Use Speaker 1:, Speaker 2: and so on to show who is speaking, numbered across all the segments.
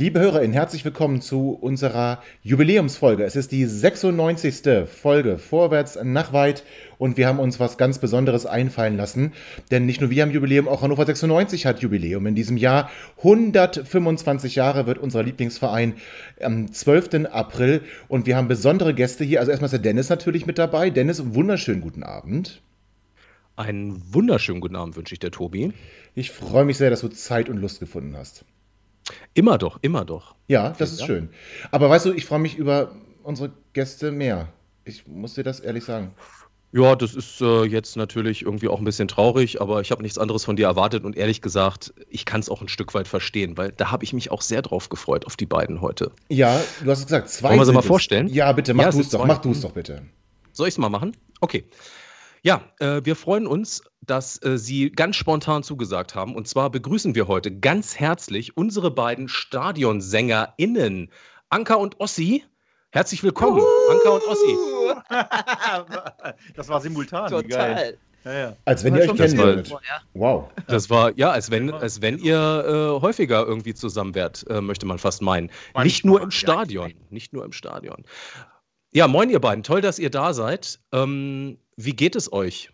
Speaker 1: Liebe HörerInnen, herzlich willkommen zu unserer Jubiläumsfolge. Es ist die 96. Folge Vorwärts nach weit und wir haben uns was ganz Besonderes einfallen lassen, denn nicht nur wir haben Jubiläum, auch Hannover 96 hat Jubiläum in diesem Jahr. 125 Jahre wird unser Lieblingsverein am 12. April und wir haben besondere Gäste hier. Also erstmal ist der Dennis natürlich mit dabei. Dennis, wunderschönen guten Abend.
Speaker 2: Einen wunderschönen guten Abend wünsche ich dir, Tobi.
Speaker 1: Ich freue mich sehr, dass du Zeit und Lust gefunden hast.
Speaker 2: Immer doch, immer doch.
Speaker 1: Ja, das ist schön. Aber weißt du, ich freue mich über unsere Gäste mehr. Ich muss dir das ehrlich sagen.
Speaker 2: Ja, das ist äh, jetzt natürlich irgendwie auch ein bisschen traurig, aber ich habe nichts anderes von dir erwartet und ehrlich gesagt, ich kann es auch ein Stück weit verstehen, weil da habe ich mich auch sehr drauf gefreut auf die beiden heute.
Speaker 1: Ja, du hast gesagt, zwei.
Speaker 2: Wollen wir sie mal vorstellen?
Speaker 1: Ja, bitte, mach ja, du es doch, mach du es doch bitte.
Speaker 2: Soll ich es mal machen? Okay. Ja, äh, wir freuen uns, dass äh, Sie ganz spontan zugesagt haben. Und zwar begrüßen wir heute ganz herzlich unsere beiden StadionsängerInnen, Anka und Ossi. Herzlich willkommen, Uhu. Anka und Ossi.
Speaker 3: das war simultan.
Speaker 1: Total. Ja, ja. Als wenn ihr euch kennen würdet.
Speaker 2: Wow. Das war, ja, als wenn, als wenn ihr äh, häufiger irgendwie zusammen wärt, äh, möchte man fast meinen. Nicht nur im Stadion. Nicht nur im Stadion. Ja, moin, ihr beiden. Toll, dass ihr da seid. Ähm, wie geht es euch?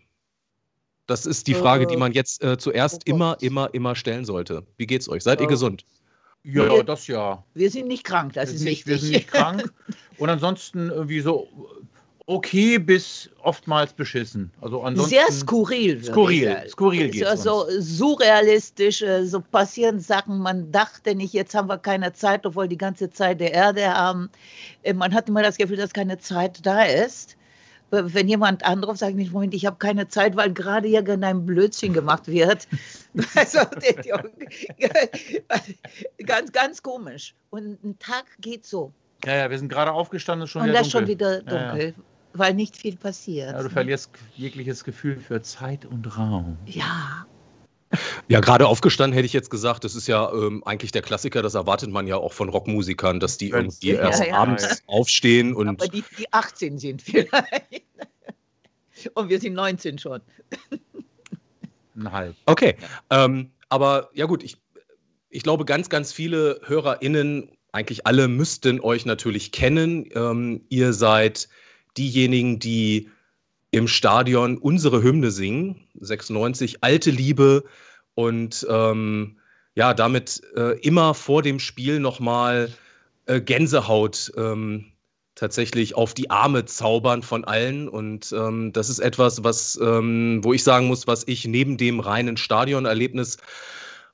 Speaker 2: Das ist die Frage, die äh, man jetzt äh, zuerst oh immer, immer, immer stellen sollte. Wie geht's euch? Seid ihr äh, gesund?
Speaker 3: Ja, wir, das ja.
Speaker 4: Wir sind nicht krank, das ist
Speaker 3: nicht, Wir sind nicht krank. Und ansonsten irgendwie so okay bis oftmals beschissen. Also ansonsten
Speaker 4: Sehr skurril.
Speaker 3: Skurril, skurril geht es.
Speaker 4: So surrealistisch, äh, so passieren Sachen. Man dachte nicht, jetzt haben wir keine Zeit, obwohl die ganze Zeit der Erde haben. Man hat immer das Gefühl, dass keine Zeit da ist wenn jemand anruft, sage ich, Moment, ich habe keine Zeit, weil gerade irgendein Blödsinn gemacht wird. also, ganz, ganz komisch. Und ein Tag geht so.
Speaker 3: Ja, ja, wir sind gerade aufgestanden, schon
Speaker 4: Und wieder das dunkel. schon wieder dunkel, ja, ja. weil nicht viel passiert.
Speaker 3: Ja, du verlierst jegliches Gefühl für Zeit und Raum.
Speaker 4: Ja,
Speaker 2: ja, gerade aufgestanden hätte ich jetzt gesagt, das ist ja ähm, eigentlich der Klassiker, das erwartet man ja auch von Rockmusikern, dass die irgendwie ja, erst ja, abends ja. aufstehen und.
Speaker 4: Aber die, die 18 sind vielleicht. und wir sind 19 schon.
Speaker 2: Ein halb. Okay. Ähm, aber ja gut, ich, ich glaube, ganz, ganz viele HörerInnen, eigentlich alle müssten euch natürlich kennen. Ähm, ihr seid diejenigen, die im Stadion unsere Hymne singen, 96, Alte Liebe und ähm, ja, damit äh, immer vor dem Spiel nochmal äh, Gänsehaut ähm, tatsächlich auf die Arme zaubern von allen. Und ähm, das ist etwas, was, ähm, wo ich sagen muss, was ich neben dem reinen Stadionerlebnis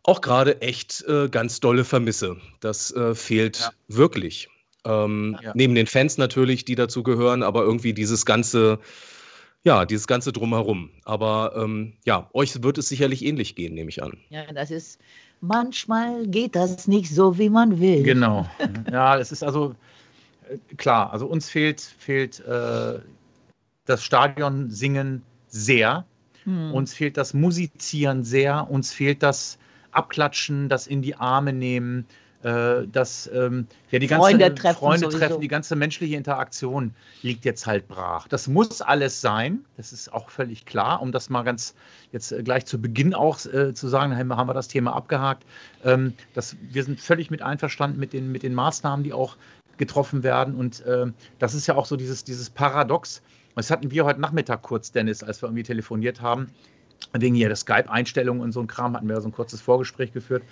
Speaker 2: auch gerade echt äh, ganz dolle vermisse. Das äh, fehlt ja. wirklich. Ähm, ja. Neben den Fans natürlich, die dazu gehören, aber irgendwie dieses ganze ja, dieses ganze Drumherum. Aber ähm, ja, euch wird es sicherlich ähnlich gehen, nehme ich an.
Speaker 4: Ja, das ist, manchmal geht das nicht so, wie man will.
Speaker 3: Genau. Ja, es ist also äh, klar, also uns fehlt, fehlt äh, das Stadion singen sehr. Hm. Uns fehlt das Musizieren sehr. Uns fehlt das Abklatschen, das in die Arme nehmen äh, dass ähm, ja, die ganze
Speaker 4: Freunde treffen,
Speaker 3: Freunde treffen, die ganze menschliche Interaktion liegt jetzt halt brach. Das muss alles sein, das ist auch völlig klar, um das mal ganz jetzt äh, gleich zu Beginn auch äh, zu sagen, haben wir, haben wir das Thema abgehakt. Ähm, das, wir sind völlig mit einverstanden mit den, mit den Maßnahmen, die auch getroffen werden. Und äh, das ist ja auch so dieses, dieses Paradox. Das hatten wir heute Nachmittag kurz, Dennis, als wir irgendwie telefoniert haben. Wegen hier der Skype-Einstellungen und so ein Kram hatten wir so ein kurzes Vorgespräch geführt.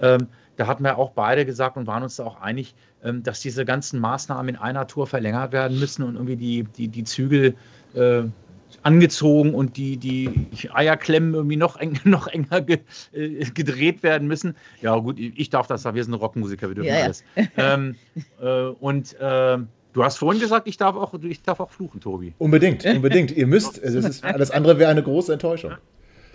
Speaker 3: Ähm, da hatten wir auch beide gesagt und waren uns da auch einig, ähm, dass diese ganzen Maßnahmen in einer Tour verlängert werden müssen und irgendwie die, die, die Zügel äh, angezogen und die, die Eierklemmen irgendwie noch, eng, noch enger ge, äh, gedreht werden müssen. Ja, gut, ich darf das, wir sind Rockmusiker, wir dürfen ja, alles. Ähm, äh, und äh, du hast vorhin gesagt, ich darf, auch, ich darf auch fluchen, Tobi.
Speaker 1: Unbedingt, unbedingt. Ihr müsst, es ist, alles andere wäre eine große Enttäuschung.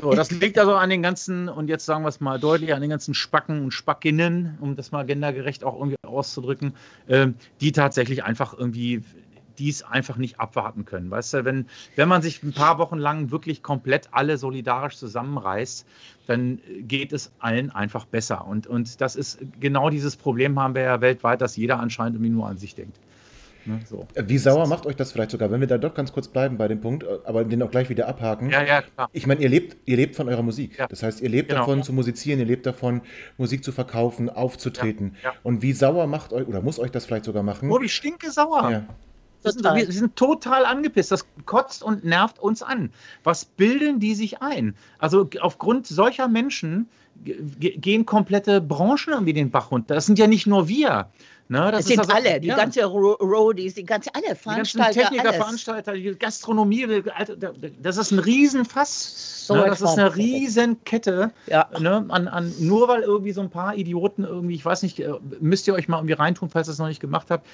Speaker 3: So, das liegt also an den ganzen, und jetzt sagen wir es mal deutlich, an den ganzen Spacken und Spackinnen, um das mal gendergerecht auch irgendwie auszudrücken, äh, die tatsächlich einfach irgendwie dies einfach nicht abwarten können. Weißt du, wenn, wenn man sich ein paar Wochen lang wirklich komplett alle solidarisch zusammenreißt, dann geht es allen einfach besser. Und, und das ist genau dieses Problem haben wir ja weltweit, dass jeder anscheinend irgendwie nur an sich denkt.
Speaker 1: Ne, so. Wie sauer macht euch das vielleicht sogar, wenn wir da doch ganz kurz bleiben bei dem Punkt, aber den auch gleich wieder abhaken?
Speaker 3: Ja, ja, klar.
Speaker 1: Ich meine, ihr lebt, ihr lebt von eurer Musik. Ja. Das heißt, ihr lebt genau, davon ja. zu musizieren, ihr lebt davon, Musik zu verkaufen, aufzutreten. Ja, Und wie sauer macht euch, oder muss euch das vielleicht sogar machen?
Speaker 3: Oh, wie stinke sauer. Ja. Total. Wir sind total angepisst. Das kotzt und nervt uns an. Was bilden die sich ein? Also aufgrund solcher Menschen gehen komplette Branchen irgendwie den Bach runter. Das sind ja nicht nur wir.
Speaker 4: Ne, das, das sind also, alle, die ja. ganze Roadies, die ganze alle Veranstalter.
Speaker 3: Die Techniker, alles. Veranstalter, die Gastronomie, das ist ein Riesenfass. So ne, das ist eine Riesenkette. Ja. Ne, an, an, nur weil irgendwie so ein paar Idioten irgendwie, ich weiß nicht, äh, müsst ihr euch mal irgendwie reintun, falls ihr es noch nicht gemacht habt.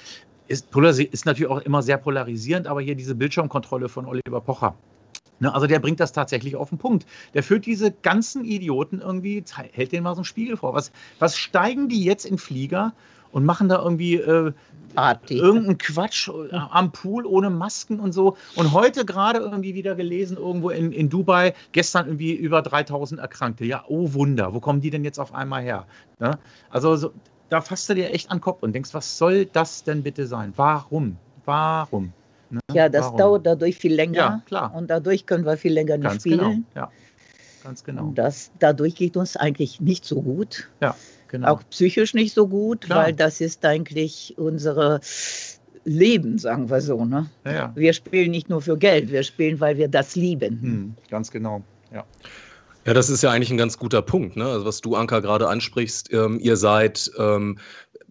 Speaker 3: Ist, ist natürlich auch immer sehr polarisierend, aber hier diese Bildschirmkontrolle von Oliver Pocher. Ne, also der bringt das tatsächlich auf den Punkt. Der führt diese ganzen Idioten irgendwie, hält denen mal so einen Spiegel vor. Was, was steigen die jetzt in Flieger und machen da irgendwie äh, irgendeinen Quatsch äh, am Pool ohne Masken und so. Und heute gerade irgendwie wieder gelesen, irgendwo in, in Dubai, gestern irgendwie über 3000 Erkrankte. Ja, oh Wunder, wo kommen die denn jetzt auf einmal her? Ne? Also so, da fasst du dir echt an den Kopf und denkst, was soll das denn bitte sein? Warum? Warum?
Speaker 4: Ne? Ja, das Warum? dauert dadurch viel länger. Ja,
Speaker 3: klar.
Speaker 4: Und dadurch können wir viel länger nicht
Speaker 3: Ganz
Speaker 4: spielen.
Speaker 3: Genau. Ja, ganz genau.
Speaker 4: Und das, dadurch geht uns eigentlich nicht so gut.
Speaker 3: Ja. Genau.
Speaker 4: Auch psychisch nicht so gut, Klar. weil das ist eigentlich unsere Leben, sagen wir so. Ne?
Speaker 3: Ja, ja.
Speaker 4: Wir spielen nicht nur für Geld, wir spielen, weil wir das lieben.
Speaker 3: Hm, ganz genau, ja.
Speaker 2: Ja, das ist ja eigentlich ein ganz guter Punkt, ne? Also was du, Anka, gerade ansprichst. Ähm, ihr seid, ähm,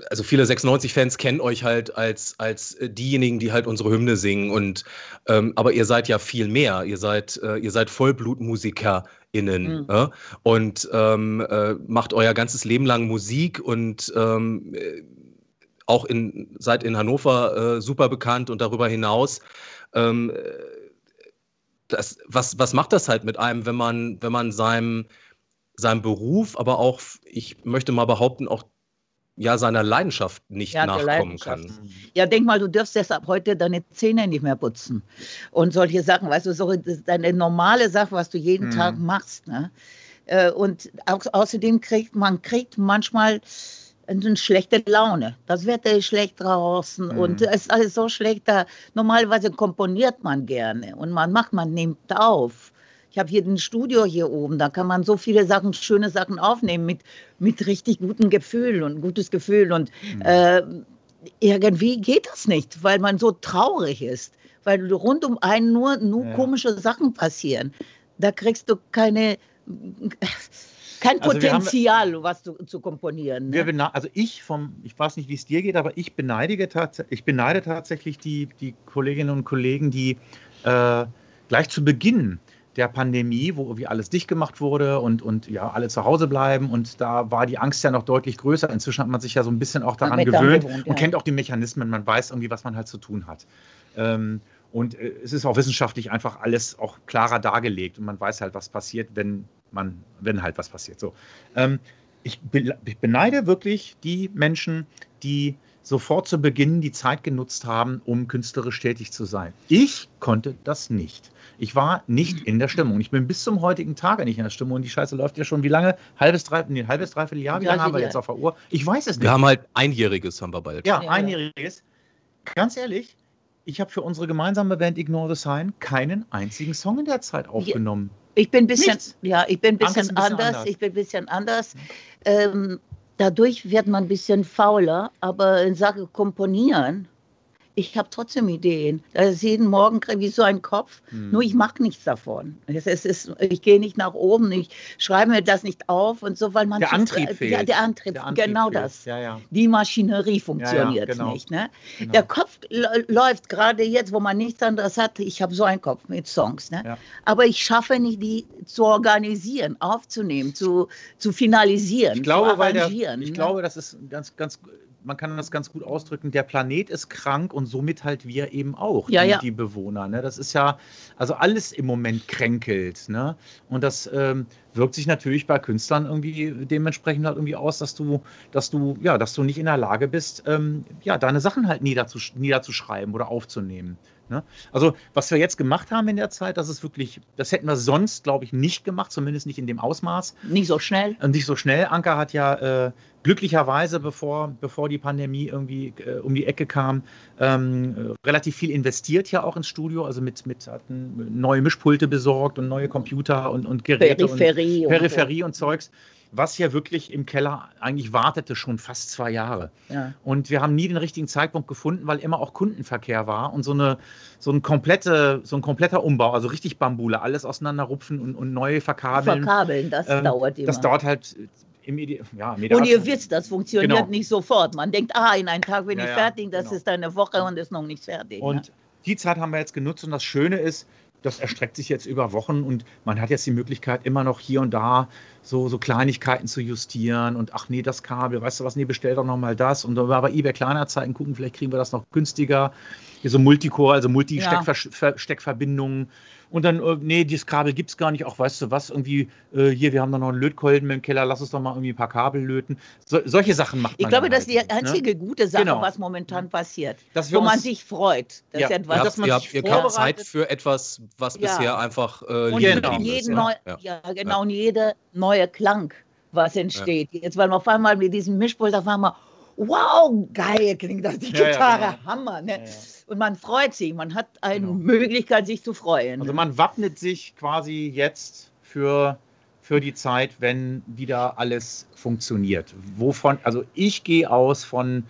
Speaker 2: also viele 96-Fans kennen euch halt als, als diejenigen, die halt unsere Hymne singen. Und ähm, aber ihr seid ja viel mehr. Ihr seid, äh, ihr seid Vollblutmusiker innen mhm. äh, und ähm, äh, macht euer ganzes Leben lang Musik und ähm, äh, auch in, seid in Hannover äh, super bekannt und darüber hinaus. Ähm, äh, das, was, was macht das halt mit einem, wenn man, wenn man seinem, seinem Beruf, aber auch, ich möchte mal behaupten, auch ja seiner Leidenschaft nicht ja, nachkommen kann.
Speaker 4: Ja, denk mal, du dürfst deshalb heute deine Zähne nicht mehr putzen und solche Sachen, weißt du, so deine normale Sache, was du jeden mhm. Tag machst. Ne? Äh, und auch, außerdem kriegt man kriegt manchmal eine schlechte Laune. Das Wetter ist schlecht draußen mhm. und es ist alles so schlecht. Da normalerweise komponiert man gerne und man macht, man nimmt auf. Ich habe hier ein Studio hier oben, da kann man so viele Sachen, schöne Sachen aufnehmen mit, mit richtig gutem Gefühl und gutes Gefühl. Und mhm. äh, irgendwie geht das nicht, weil man so traurig ist, weil rund um einen nur, nur ja. komische Sachen passieren. Da kriegst du keine kein also Potenzial, haben, was zu, zu komponieren.
Speaker 3: Ne? also ich vom, ich weiß nicht, wie es dir geht, aber ich beneide, tats ich beneide tatsächlich die, die Kolleginnen und Kollegen, die äh, gleich zu Beginn der Pandemie, wo irgendwie alles dicht gemacht wurde und, und ja, alle zu Hause bleiben. Und da war die Angst ja noch deutlich größer. Inzwischen hat man sich ja so ein bisschen auch daran gewöhnt gewohnt, ja. und kennt auch die Mechanismen. Man weiß irgendwie, was man halt zu tun hat. Ähm, und äh, es ist auch wissenschaftlich einfach alles auch klarer dargelegt und man weiß halt, was passiert, wenn man, wenn halt was passiert. So. Ähm, ich, be ich beneide wirklich die Menschen, die sofort zu Beginn die Zeit genutzt haben, um künstlerisch tätig zu sein. Ich konnte das nicht. Ich war nicht in der Stimmung. Ich bin bis zum heutigen Tage nicht in der Stimmung und die Scheiße läuft ja schon wie lange? Halbes, drei, nee, halbes dreiviertel Jahr? Wie lange haben wir jetzt auf der Uhr? Ich weiß es nicht.
Speaker 2: Wir haben halt einjähriges haben wir bald.
Speaker 3: Ja, ja einjähriges. Ganz ehrlich, ich habe für unsere gemeinsame Band Ignore the Sign keinen einzigen Song in der Zeit aufgenommen.
Speaker 4: Ich bin ein bisschen, Nichts. ja, ich bin ein bisschen, ein bisschen anders. anders. Ich bin ein bisschen anders. Ähm, dadurch wird man ein bisschen fauler, aber in Sache Komponieren ich habe trotzdem Ideen. Das ist jeden Morgen kriege ich so einen Kopf, hm. nur ich mache nichts davon. Es, es ist, ich gehe nicht nach oben, ich schreibe mir das nicht auf und so, weil man
Speaker 3: der Antrieb fehlt.
Speaker 4: Ja, der Antrieb, der Antrieb genau fehlt. das.
Speaker 3: Ja, ja.
Speaker 4: Die Maschinerie funktioniert genau. nicht. Ne? Genau. Der Kopf läuft gerade jetzt, wo man nichts anderes hat. Ich habe so einen Kopf mit Songs, ne? aber ich schaffe nicht, die zu organisieren, aufzunehmen, zu, zu finalisieren,
Speaker 3: ich glaube,
Speaker 4: zu arrangieren.
Speaker 3: Der, ich ne? glaube, das ist ganz, ganz man kann das ganz gut ausdrücken, der Planet ist krank und somit halt wir eben auch,
Speaker 4: Ja,
Speaker 3: die,
Speaker 4: ja.
Speaker 3: die Bewohner. Ne? Das ist ja, also alles im Moment kränkelt. Ne? Und das ähm, wirkt sich natürlich bei Künstlern irgendwie dementsprechend halt irgendwie aus, dass du, dass du, ja, dass du nicht in der Lage bist, ähm, ja, deine Sachen halt niederzusch niederzuschreiben oder aufzunehmen. Ne? Also, was wir jetzt gemacht haben in der Zeit, das ist wirklich, das hätten wir sonst, glaube ich, nicht gemacht, zumindest nicht in dem Ausmaß.
Speaker 4: Nicht so schnell.
Speaker 3: Und nicht so schnell. Anker hat ja äh, glücklicherweise, bevor, bevor die Pandemie irgendwie äh, um die Ecke kam, ähm, äh, relativ viel investiert ja auch ins Studio. Also mit, mit hatten neue Mischpulte besorgt und neue Computer und, und Geräte
Speaker 4: Peripherie.
Speaker 3: und Peripherie und Zeugs, was ja wirklich im Keller eigentlich wartete schon fast zwei Jahre.
Speaker 4: Ja.
Speaker 3: Und wir haben nie den richtigen Zeitpunkt gefunden, weil immer auch Kundenverkehr war und so, eine, so, ein, komplette, so ein kompletter Umbau, also richtig Bambule, alles auseinanderrupfen und, und neu verkabeln.
Speaker 4: Verkabeln, das
Speaker 3: Ähm,
Speaker 4: dauert immer.
Speaker 3: Das dauert halt im Ide ja, im
Speaker 4: und ihr wisst, das funktioniert
Speaker 3: Genau.
Speaker 4: nicht sofort. Man denkt, ah, in einem Tag bin
Speaker 3: Ja,
Speaker 4: ich
Speaker 3: ja,
Speaker 4: fertig, das
Speaker 3: genau.
Speaker 4: ist eine Woche und ist noch nicht fertig.
Speaker 3: Und
Speaker 4: ne?
Speaker 3: die Zeit haben wir jetzt genutzt und das Schöne ist, das erstreckt sich jetzt über Wochen und man hat jetzt die Möglichkeit, immer noch hier und da so, so Kleinigkeiten zu justieren und ach nee, das Kabel, weißt du was, nee, bestell doch nochmal das und dann bei eBay Kleinanzeigen gucken, vielleicht kriegen wir das noch günstiger. Hier so Multicore, also Multi-Steckverbindungen. Und dann, äh, nee, dieses Kabel gibt es gar nicht. Auch weißt du was, irgendwie, äh, hier, wir haben da noch einen Lötkolben im Keller, lass uns doch mal irgendwie ein paar Kabel löten. So, solche Sachen macht man.
Speaker 4: Ich glaube, das ist die
Speaker 3: halt, ne?
Speaker 4: einzige gute Sache,
Speaker 3: Genau.
Speaker 4: was momentan passiert.
Speaker 3: Dass wir
Speaker 4: Wo man sich freut. Das
Speaker 3: Ja,
Speaker 4: etwas,
Speaker 2: Ihr
Speaker 3: dass
Speaker 2: habt,
Speaker 3: man
Speaker 2: ihr
Speaker 3: sich
Speaker 2: habt, ihr habt Zeit für etwas, was
Speaker 4: Ja.
Speaker 2: bisher einfach äh,
Speaker 4: und
Speaker 3: Genau.
Speaker 4: jeden
Speaker 2: ne?
Speaker 4: neu,
Speaker 2: Ja.
Speaker 4: ja. genau, und jeder neue Klang, was entsteht. Jetzt, weil man auf einmal mit diesem Mischpult auf einmal, wow, geil klingt das, die
Speaker 3: Ja, ja,
Speaker 4: Gitarre,
Speaker 3: genau.
Speaker 4: Hammer. Ne?
Speaker 3: Ja, ja.
Speaker 4: Und man freut sich, man hat eine
Speaker 3: Genau.
Speaker 4: Möglichkeit, sich zu freuen.
Speaker 3: Also man wappnet sich quasi jetzt für, für die Zeit, wenn wieder alles funktioniert. Wovon, also ich gehe aus von,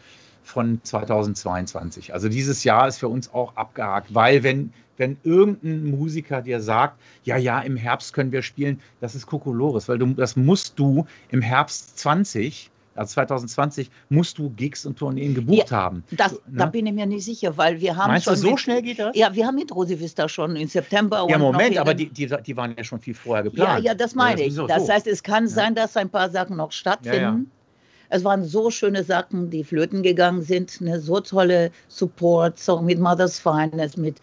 Speaker 3: von 2022. Also dieses Jahr ist für uns auch abgehakt, weil wenn, wenn irgendein Musiker dir sagt, ja, ja, im Herbst können wir spielen, das ist Kokolores, weil du, das musst du im Herbst 20, also 2020, musst du Gigs und Tourneen gebucht haben.
Speaker 4: das,
Speaker 3: ne?
Speaker 4: Da bin ich mir nicht sicher, weil wir haben
Speaker 3: Meinst du,
Speaker 4: schon.
Speaker 3: so
Speaker 4: mit,
Speaker 3: schnell geht das?
Speaker 4: Ja, wir haben mit Rosi Vista schon im September.
Speaker 3: Ja, Moment, aber die, die, die waren ja schon viel vorher
Speaker 4: Ja,
Speaker 3: geplant.
Speaker 4: ja, das meine ich.
Speaker 3: so.
Speaker 4: Das heißt, es kann
Speaker 3: Ja.
Speaker 4: sein, dass ein paar Sachen noch stattfinden. Es waren so schöne Sachen, die flöten gegangen sind. Eine so tolle Support, so mit Mother's Finest, mit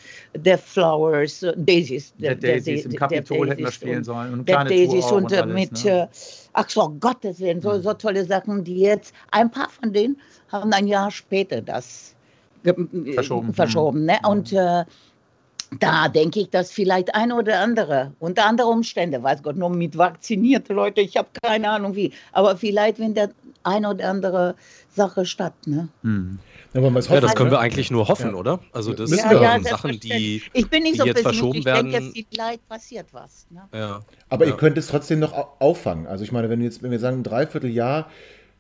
Speaker 4: The Flowers, äh, Daisies.
Speaker 3: Der
Speaker 4: der-
Speaker 3: Daisies,
Speaker 4: der-
Speaker 3: im Capitol
Speaker 4: der
Speaker 3: hätten wir spielen
Speaker 4: und
Speaker 3: sollen. Und
Speaker 4: Der
Speaker 3: kleine
Speaker 4: Daisies
Speaker 3: Tour auch
Speaker 4: und, äh,
Speaker 3: alles,
Speaker 4: mit,
Speaker 3: ne?
Speaker 4: äh, ach so, Gottes Willen, so, so tolle Sachen, die jetzt, ein paar von denen haben ein Jahr später das
Speaker 3: Verschoben.
Speaker 4: verschoben ne? Und äh, da denke ich, dass vielleicht ein oder andere, unter anderen Umständen, weiß Gott, nur mit vaccinierte Leute, ich habe keine Ahnung wie, aber vielleicht, wenn der ein oder andere Sache statt, ne?
Speaker 3: Hm.
Speaker 1: Ja,
Speaker 2: Ja, das können
Speaker 1: ne?
Speaker 2: wir eigentlich nur hoffen,
Speaker 1: Ja.
Speaker 2: oder? Also das
Speaker 1: Müssen
Speaker 2: sind ja,
Speaker 1: hoffen.
Speaker 2: Sachen, die,
Speaker 4: ich bin nicht
Speaker 2: die
Speaker 4: so
Speaker 2: jetzt
Speaker 4: pessimistisch,
Speaker 2: verschoben
Speaker 4: ich
Speaker 2: werden.
Speaker 4: denke, vielleicht passiert was. Ne?
Speaker 2: ja.
Speaker 1: Aber
Speaker 2: Ja.
Speaker 1: ihr könnt es trotzdem noch au- auffangen. Also ich meine, wenn wir jetzt, wenn wir sagen ein Dreivierteljahr,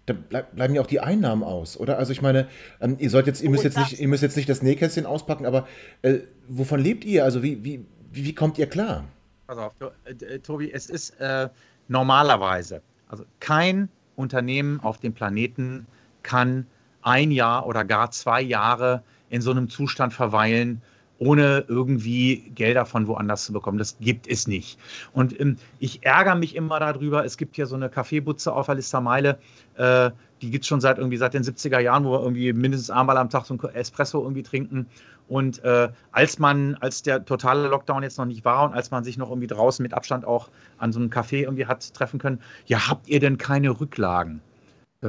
Speaker 1: dann bleib, bleiben ja auch die Einnahmen aus, oder? Also ich meine, ähm, ihr sollt jetzt, ihr
Speaker 4: Oh,
Speaker 1: müsst jetzt
Speaker 4: das-
Speaker 1: nicht, ihr müsst jetzt nicht das Nähkästchen auspacken, aber äh, wovon lebt ihr? Also wie, wie, wie, kommt ihr klar?
Speaker 3: Pass auf, du, äh, Tobi, es ist äh, normalerweise, also kein Unternehmen auf dem Planeten kann ein Jahr oder gar zwei Jahre in so einem Zustand verweilen, ohne irgendwie Gelder von woanders zu bekommen. Das gibt es nicht. Und ähm, ich ärgere mich immer darüber. Es gibt hier so eine Kaffeebutze auf der Listermeile, äh, die gibt es schon seit irgendwie seit den 70er Jahren, wo wir irgendwie mindestens einmal am Tag so ein Espresso irgendwie trinken. Und äh, als man, als der totale Lockdown jetzt noch nicht war und als man sich noch irgendwie draußen mit Abstand auch an so einem Café irgendwie hat treffen können, ja, habt ihr denn keine Rücklagen?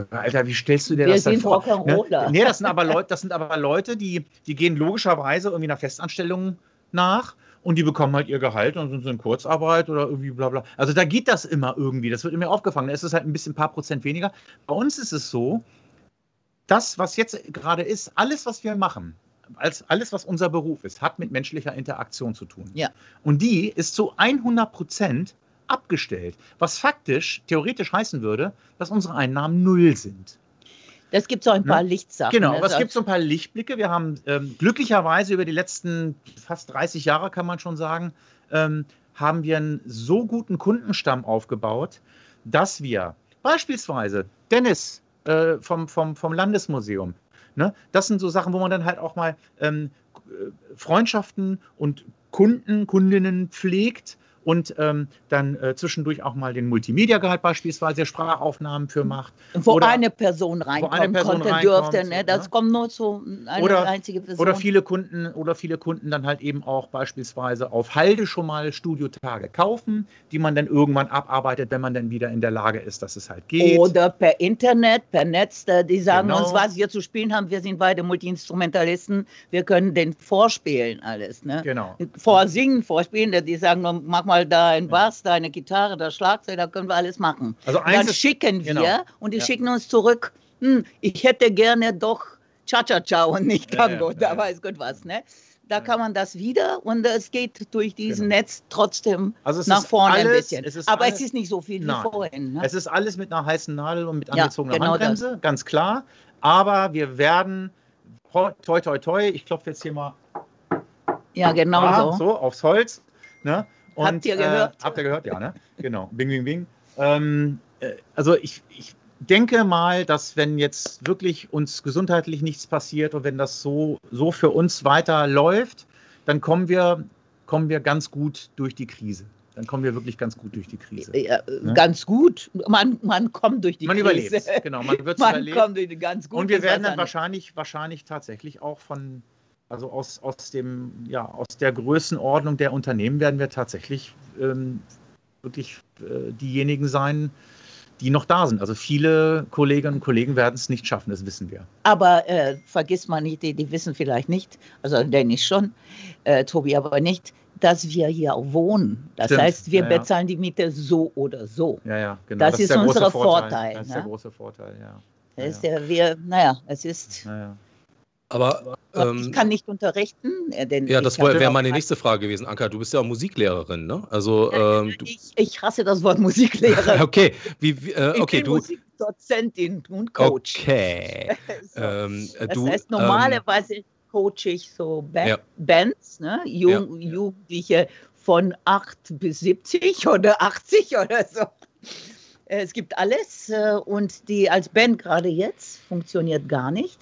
Speaker 3: Alter, wie stellst du dir
Speaker 4: Wir
Speaker 3: das denn vor? Ne? Nee, das sind aber Leute, das sind aber Leute, die, die gehen logischerweise irgendwie einer Festanstellung nach und die bekommen halt ihr Gehalt und sind so in Kurzarbeit oder irgendwie bla bla. Also da geht das immer irgendwie. Das wird immer aufgefangen. Da ist es halt ein bisschen ein paar Prozent weniger. Bei uns ist es so, das, was jetzt gerade ist, alles, was wir machen, als alles, was unser Beruf ist, hat mit menschlicher Interaktion zu tun.
Speaker 4: Ja.
Speaker 3: Und die ist zu 100 Prozent abgestellt, was faktisch, theoretisch heißen würde, dass unsere Einnahmen null sind.
Speaker 4: Das gibt so ein paar
Speaker 3: Ne?
Speaker 4: Lichtsachen.
Speaker 3: Genau,
Speaker 4: ne?
Speaker 3: aber es gibt so ein paar Lichtblicke. Wir haben ähm, glücklicherweise über die letzten fast 30 Jahre, kann man schon sagen, ähm, haben wir einen so guten Kundenstamm aufgebaut, dass wir beispielsweise Dennis äh, vom, vom, vom Landesmuseum, ne, das sind so Sachen, wo man dann halt auch mal ähm, äh, Freundschaften und Kunden, Kundinnen pflegt und ähm, dann äh, zwischendurch auch mal den Multimedia-Gehalt beispielsweise Sprachaufnahmen für macht.
Speaker 4: Wo oder, eine Person reinkommen eine Person konnte, reinkommt, dürfte. Ne? Das kommt nur zu einer
Speaker 3: oder,
Speaker 4: einzige Person.
Speaker 3: Oder viele Kunden oder viele Kunden dann halt eben auch beispielsweise auf Halde schon mal Studiotage kaufen, die man dann irgendwann abarbeitet, wenn man dann wieder in der Lage ist, dass es halt geht.
Speaker 4: Oder per Internet, per Netz, die sagen genau. uns, was wir zu spielen haben. Wir sind beide Multiinstrumentalisten. Wir können den vorspielen alles. Ne?
Speaker 3: Genau.
Speaker 4: Vorsingen, vorspielen. Die sagen, mach mal da ein Bass, da eine Gitarre, da Schlagzeug, da können wir alles machen.
Speaker 3: Also
Speaker 4: dann schicken wir genau. und die ja. schicken uns zurück. Hm, ich hätte gerne doch Cha-Cha-Cha und nicht Tango. Ja, da weiß Gott was. Ne? Da kann man das wieder und es geht durch diesen genau. Netz trotzdem also nach vorne alles, ein bisschen. Es Aber alles, es ist nicht so viel wie vorhin.
Speaker 3: Ne? Es ist alles mit einer heißen Nadel und mit angezogener ja, genau Handbremse, das. ganz klar. Aber wir werden, toi, toi, toi, ich klopfe jetzt hier mal
Speaker 4: ja, genau
Speaker 3: ah, so. so. aufs Holz. Ne?
Speaker 4: Und, habt ihr gehört?
Speaker 3: Äh, habt ihr gehört, ja, ne? Genau. Bing, bing, bing. Ähm, äh, also ich, ich denke mal, dass wenn jetzt wirklich uns gesundheitlich nichts passiert und wenn das so, so für uns weiter läuft, dann kommen wir, kommen wir ganz gut durch die Krise. Dann kommen wir wirklich ganz gut durch die Krise.
Speaker 4: Ja, ne? Ganz gut. Man, man kommt durch die
Speaker 3: man
Speaker 4: Krise.
Speaker 3: Man überlebt Genau, man wird
Speaker 4: man kommt durch die ganz gut.
Speaker 3: Und wir werden dann wahrscheinlich, wahrscheinlich tatsächlich auch von, also aus, aus, dem, ja, aus der Größenordnung der Unternehmen werden wir tatsächlich ähm, wirklich äh, diejenigen sein, die noch da sind. Also viele Kolleginnen und Kollegen werden es nicht schaffen, das wissen wir.
Speaker 4: Aber äh, vergiss mal nicht, die, die, wissen vielleicht nicht, also Dennis schon, äh, Tobi aber nicht, dass wir hier auch wohnen. Das Stimmt. heißt, wir ja, bezahlen die Miete so oder so.
Speaker 3: Ja, ja, genau.
Speaker 4: Das, das ist, ist unser Vorteil.
Speaker 3: Vorteil. Das ist ne? der große Vorteil, ja.
Speaker 4: Das ist der, wir, naja, es ist.
Speaker 2: Naja. Aber
Speaker 4: ähm, ich kann nicht unterrichten.
Speaker 2: Äh, denn ja, das wäre meine nächste Frage gewesen. Anka, du bist ja Musiklehrerin, ne? Also, ähm,
Speaker 4: ich, ich, hasse das Wort Musiklehrer.
Speaker 2: okay, wie, wie äh, okay, du.
Speaker 4: Musikdozentin und Coach.
Speaker 2: Okay.
Speaker 4: so. ähm, das du, heißt, normalerweise ähm, coache ich so ba ja. Bands, ne? Jung, ja. Jugendliche von 8 bis 70 oder 80 oder so. Es gibt alles äh, und die als Band gerade jetzt funktioniert gar nicht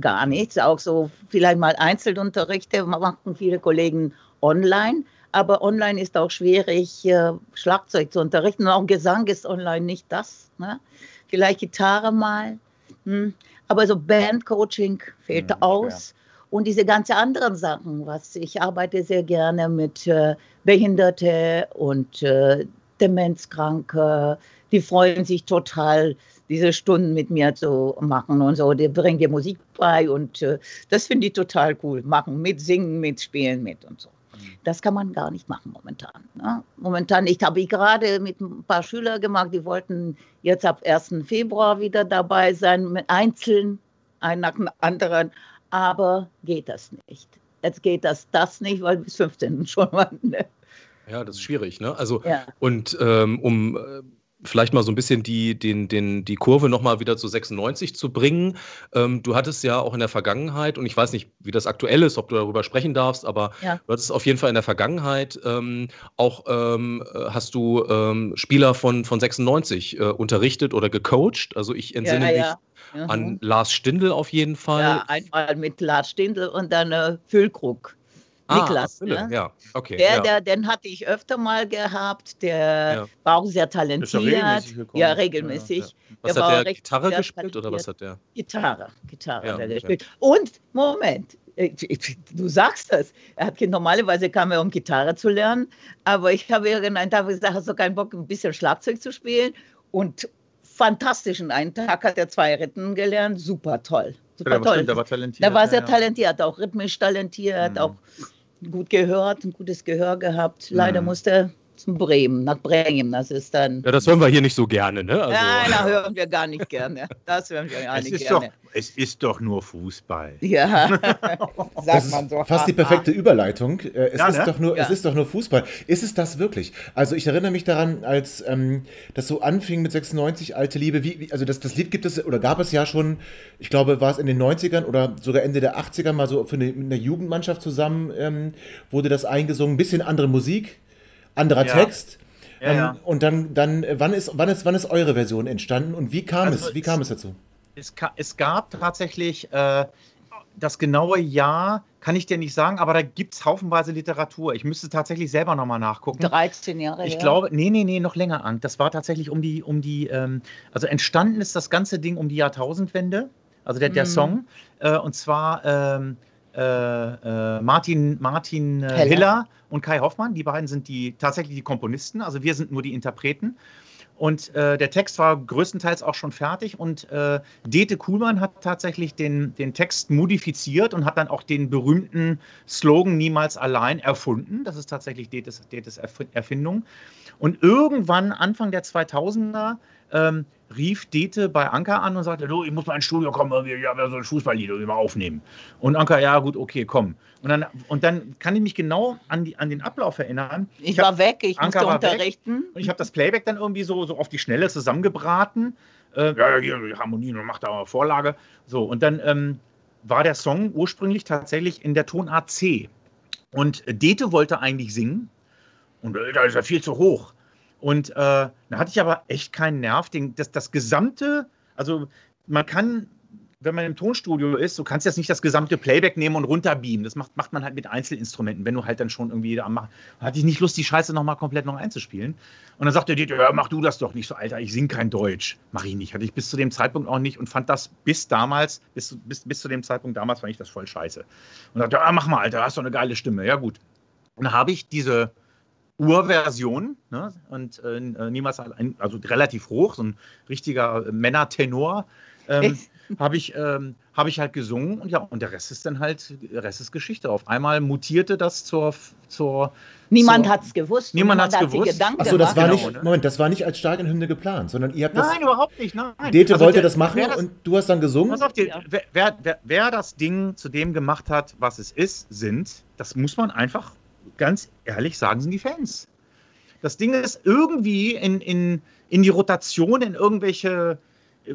Speaker 4: gar nichts. Auch so vielleicht mal Einzelunterrichte machen viele Kollegen online. Aber online ist auch schwierig, äh, Schlagzeug zu unterrichten. Und auch Gesang ist online nicht das. Ne? Vielleicht Gitarre mal. Hm. Aber so Bandcoaching fehlt hm, aus. Ja. Und diese ganzen anderen Sachen, was ich arbeite sehr gerne mit äh, Behinderte und äh, Demenzkranke, die freuen sich total, diese Stunden mit mir zu machen und so. Die bringen dir Musik bei und äh, das finde ich total cool. Machen mit, singen mit, spielen mit und so. Mhm. Das kann man gar nicht machen momentan. Ne? Momentan, ich habe gerade mit ein paar Schülern gemacht, die wollten jetzt ab 1. Februar wieder dabei sein, einzeln, ein nach dem anderen, aber geht das nicht. Jetzt geht das, das nicht, weil bis 15. schon mal. Ne?
Speaker 2: Ja, das ist schwierig, ne? Also, ja. und ähm, um äh, vielleicht mal so ein bisschen die, den, den, die Kurve nochmal wieder zu 96 zu bringen. Ähm, du hattest ja auch in der Vergangenheit, und ich weiß nicht, wie das aktuell ist, ob du darüber sprechen darfst, aber ja. du hattest auf jeden Fall in der Vergangenheit ähm, auch, ähm, hast du ähm, Spieler von, von 96 äh, unterrichtet oder gecoacht. Also ich entsinne ja, mich an mhm. Lars Stindl auf jeden Fall. Ja,
Speaker 4: einmal mit Lars Stindl und dann äh, Füllkrug. Ah, Niklas.
Speaker 2: Ne? Ja, okay.
Speaker 4: Der, ja. der, den hatte ich öfter mal gehabt. Der ja. war auch sehr talentiert. regelmäßig ja, regelmäßig. Ja,
Speaker 2: was der hat der Gitarre gespielt oder was hat der?
Speaker 4: Gitarre, Gitarre hat er gespielt. Und Moment, du sagst das. Er hat normalerweise kam er, um Gitarre zu lernen, aber ich habe irgendeinen Tag gesagt, hast du keinen Bock, ein bisschen Schlagzeug zu spielen? Und fantastischen einen Tag hat er zwei Ritten gelernt, super toll. Super
Speaker 3: ja,
Speaker 4: toll.
Speaker 3: Stimmt, der war talentiert.
Speaker 4: Der war sehr ja, talentiert, auch rhythmisch talentiert, mhm. auch gut gehört, ein gutes Gehör gehabt. Leider mhm. musste zum Bremen, nach Bremen. Das ist dann.
Speaker 2: Ja, das hören wir hier nicht so gerne, ne?
Speaker 4: Also. Nein, das hören wir gar nicht gerne. Das hören wir gar nicht
Speaker 3: es
Speaker 4: gerne.
Speaker 3: Doch, es ist doch nur Fußball.
Speaker 4: Ja,
Speaker 1: sagt man so. Fast die perfekte Überleitung. Äh, es, ja, ist ne? doch nur, ja. es ist doch nur Fußball. Ist es das wirklich? Also ich erinnere mich daran, als ähm, das so anfing mit 96, Alte Liebe. Wie, wie, also das, das Lied gibt es oder gab es ja schon, ich glaube, war es in den 90ern oder sogar Ende der 80er mal so für eine, eine Jugendmannschaft zusammen ähm, wurde das eingesungen. Ein bisschen andere Musik, anderer ja. Text. Ja, ähm, ja. Und dann, dann wann, ist, wann, ist, wann ist eure Version entstanden und wie kam, also es, wie kam es dazu?
Speaker 3: es, es gab tatsächlich, äh, das genaue Jahr kann ich dir nicht sagen, aber da gibt es haufenweise Literatur. Ich müsste tatsächlich selber nochmal nachgucken.
Speaker 4: 13 Jahre.
Speaker 3: Ich
Speaker 4: ja.
Speaker 3: glaube, nee, nee, nee, noch länger, Ank. Das war tatsächlich um die, um die, ähm, also entstanden ist das ganze Ding um die Jahrtausendwende, also der, der
Speaker 4: Mhm.
Speaker 3: Song. Äh, und zwar ähm, äh, äh, Martin, Martin äh,
Speaker 4: Heller.
Speaker 3: Hiller und Kai Hoffmann, die beiden sind die tatsächlich die Komponisten, also wir sind nur die Interpreten. Und äh, der Text war größtenteils auch schon fertig und äh, Dete Kuhlmann hat tatsächlich den, den Text modifiziert und hat dann auch den berühmten Slogan Niemals allein erfunden. Das ist tatsächlich Detes, Detes Erf- Erfindung. Und irgendwann, Anfang der 2000er, ähm, rief Dete bei Anker an und sagte, du, ich muss mal ins Studio kommen, irgendwie, ich ja so ein Fußballlied irgendwie mal aufnehmen. Und Anker, ja gut, okay, komm. Und dann, und dann kann ich mich genau an, die, an den Ablauf erinnern.
Speaker 4: Ich
Speaker 3: hab-
Speaker 4: war weg, ich
Speaker 3: Anker
Speaker 4: musste unterrichten.
Speaker 3: und ich habe das Playback dann irgendwie so, so auf die Schnelle zusammengebraten. Äh, ja, ja, hier, die Harmonien und macht da mal Vorlage. So, und dann ähm, war der Song ursprünglich tatsächlich in der Tonart C. Und Dete wollte eigentlich singen. Und äh, da ist er viel zu hoch. Und äh, da hatte ich aber echt keinen Nerv. Den, das, das gesamte, also man kann, wenn man im Tonstudio ist, du kannst jetzt nicht das gesamte Playback nehmen und runterbeamen. Das macht, macht man halt mit Einzelinstrumenten, wenn du halt dann schon irgendwie da machst. Hatte ich nicht Lust, die Scheiße nochmal komplett noch einzuspielen. Und dann sagte Dieter, ja, mach du das doch nicht so, Alter, ich sing kein Deutsch. Mach ich nicht. Hatte ich bis zu dem Zeitpunkt auch nicht und fand das bis damals, bis, bis, bis zu dem Zeitpunkt damals fand ich das voll scheiße. Und sagte, ja, mach mal, Alter, hast doch eine geile Stimme. Ja, gut. Und dann habe ich diese Urversion ne? und äh, niemals allein, also relativ hoch, so ein richtiger äh, Männertenor. Ähm, habe ich, ähm, hab ich halt gesungen und ja, und der Rest ist dann halt, der Rest ist Geschichte. Auf einmal mutierte das zur, zur
Speaker 4: Niemand hat es gewusst.
Speaker 3: Niemand hat's
Speaker 4: hat sich
Speaker 3: gewusst.
Speaker 1: Achso, das war
Speaker 3: Genau,
Speaker 1: nicht,
Speaker 3: ne?
Speaker 1: Moment, das war nicht als Stadionhymne geplant, sondern ihr habt das.
Speaker 3: Nein, überhaupt nicht. Nein.
Speaker 1: Dete
Speaker 3: Also
Speaker 1: wollte
Speaker 3: der-
Speaker 1: das machen
Speaker 3: das,
Speaker 1: und du hast dann gesungen.
Speaker 3: Pass auf, die, wer, wer, wer, wer das Ding zu dem gemacht hat, was es ist, sind, das muss man einfach ganz ehrlich sagen, sind die Fans. Das Ding ist irgendwie in, in, in die Rotation, in irgendwelche,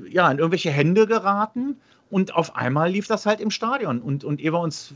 Speaker 3: ja, in irgendwelche Hände geraten. Und auf einmal lief das halt im Stadion. Und, und wir uns,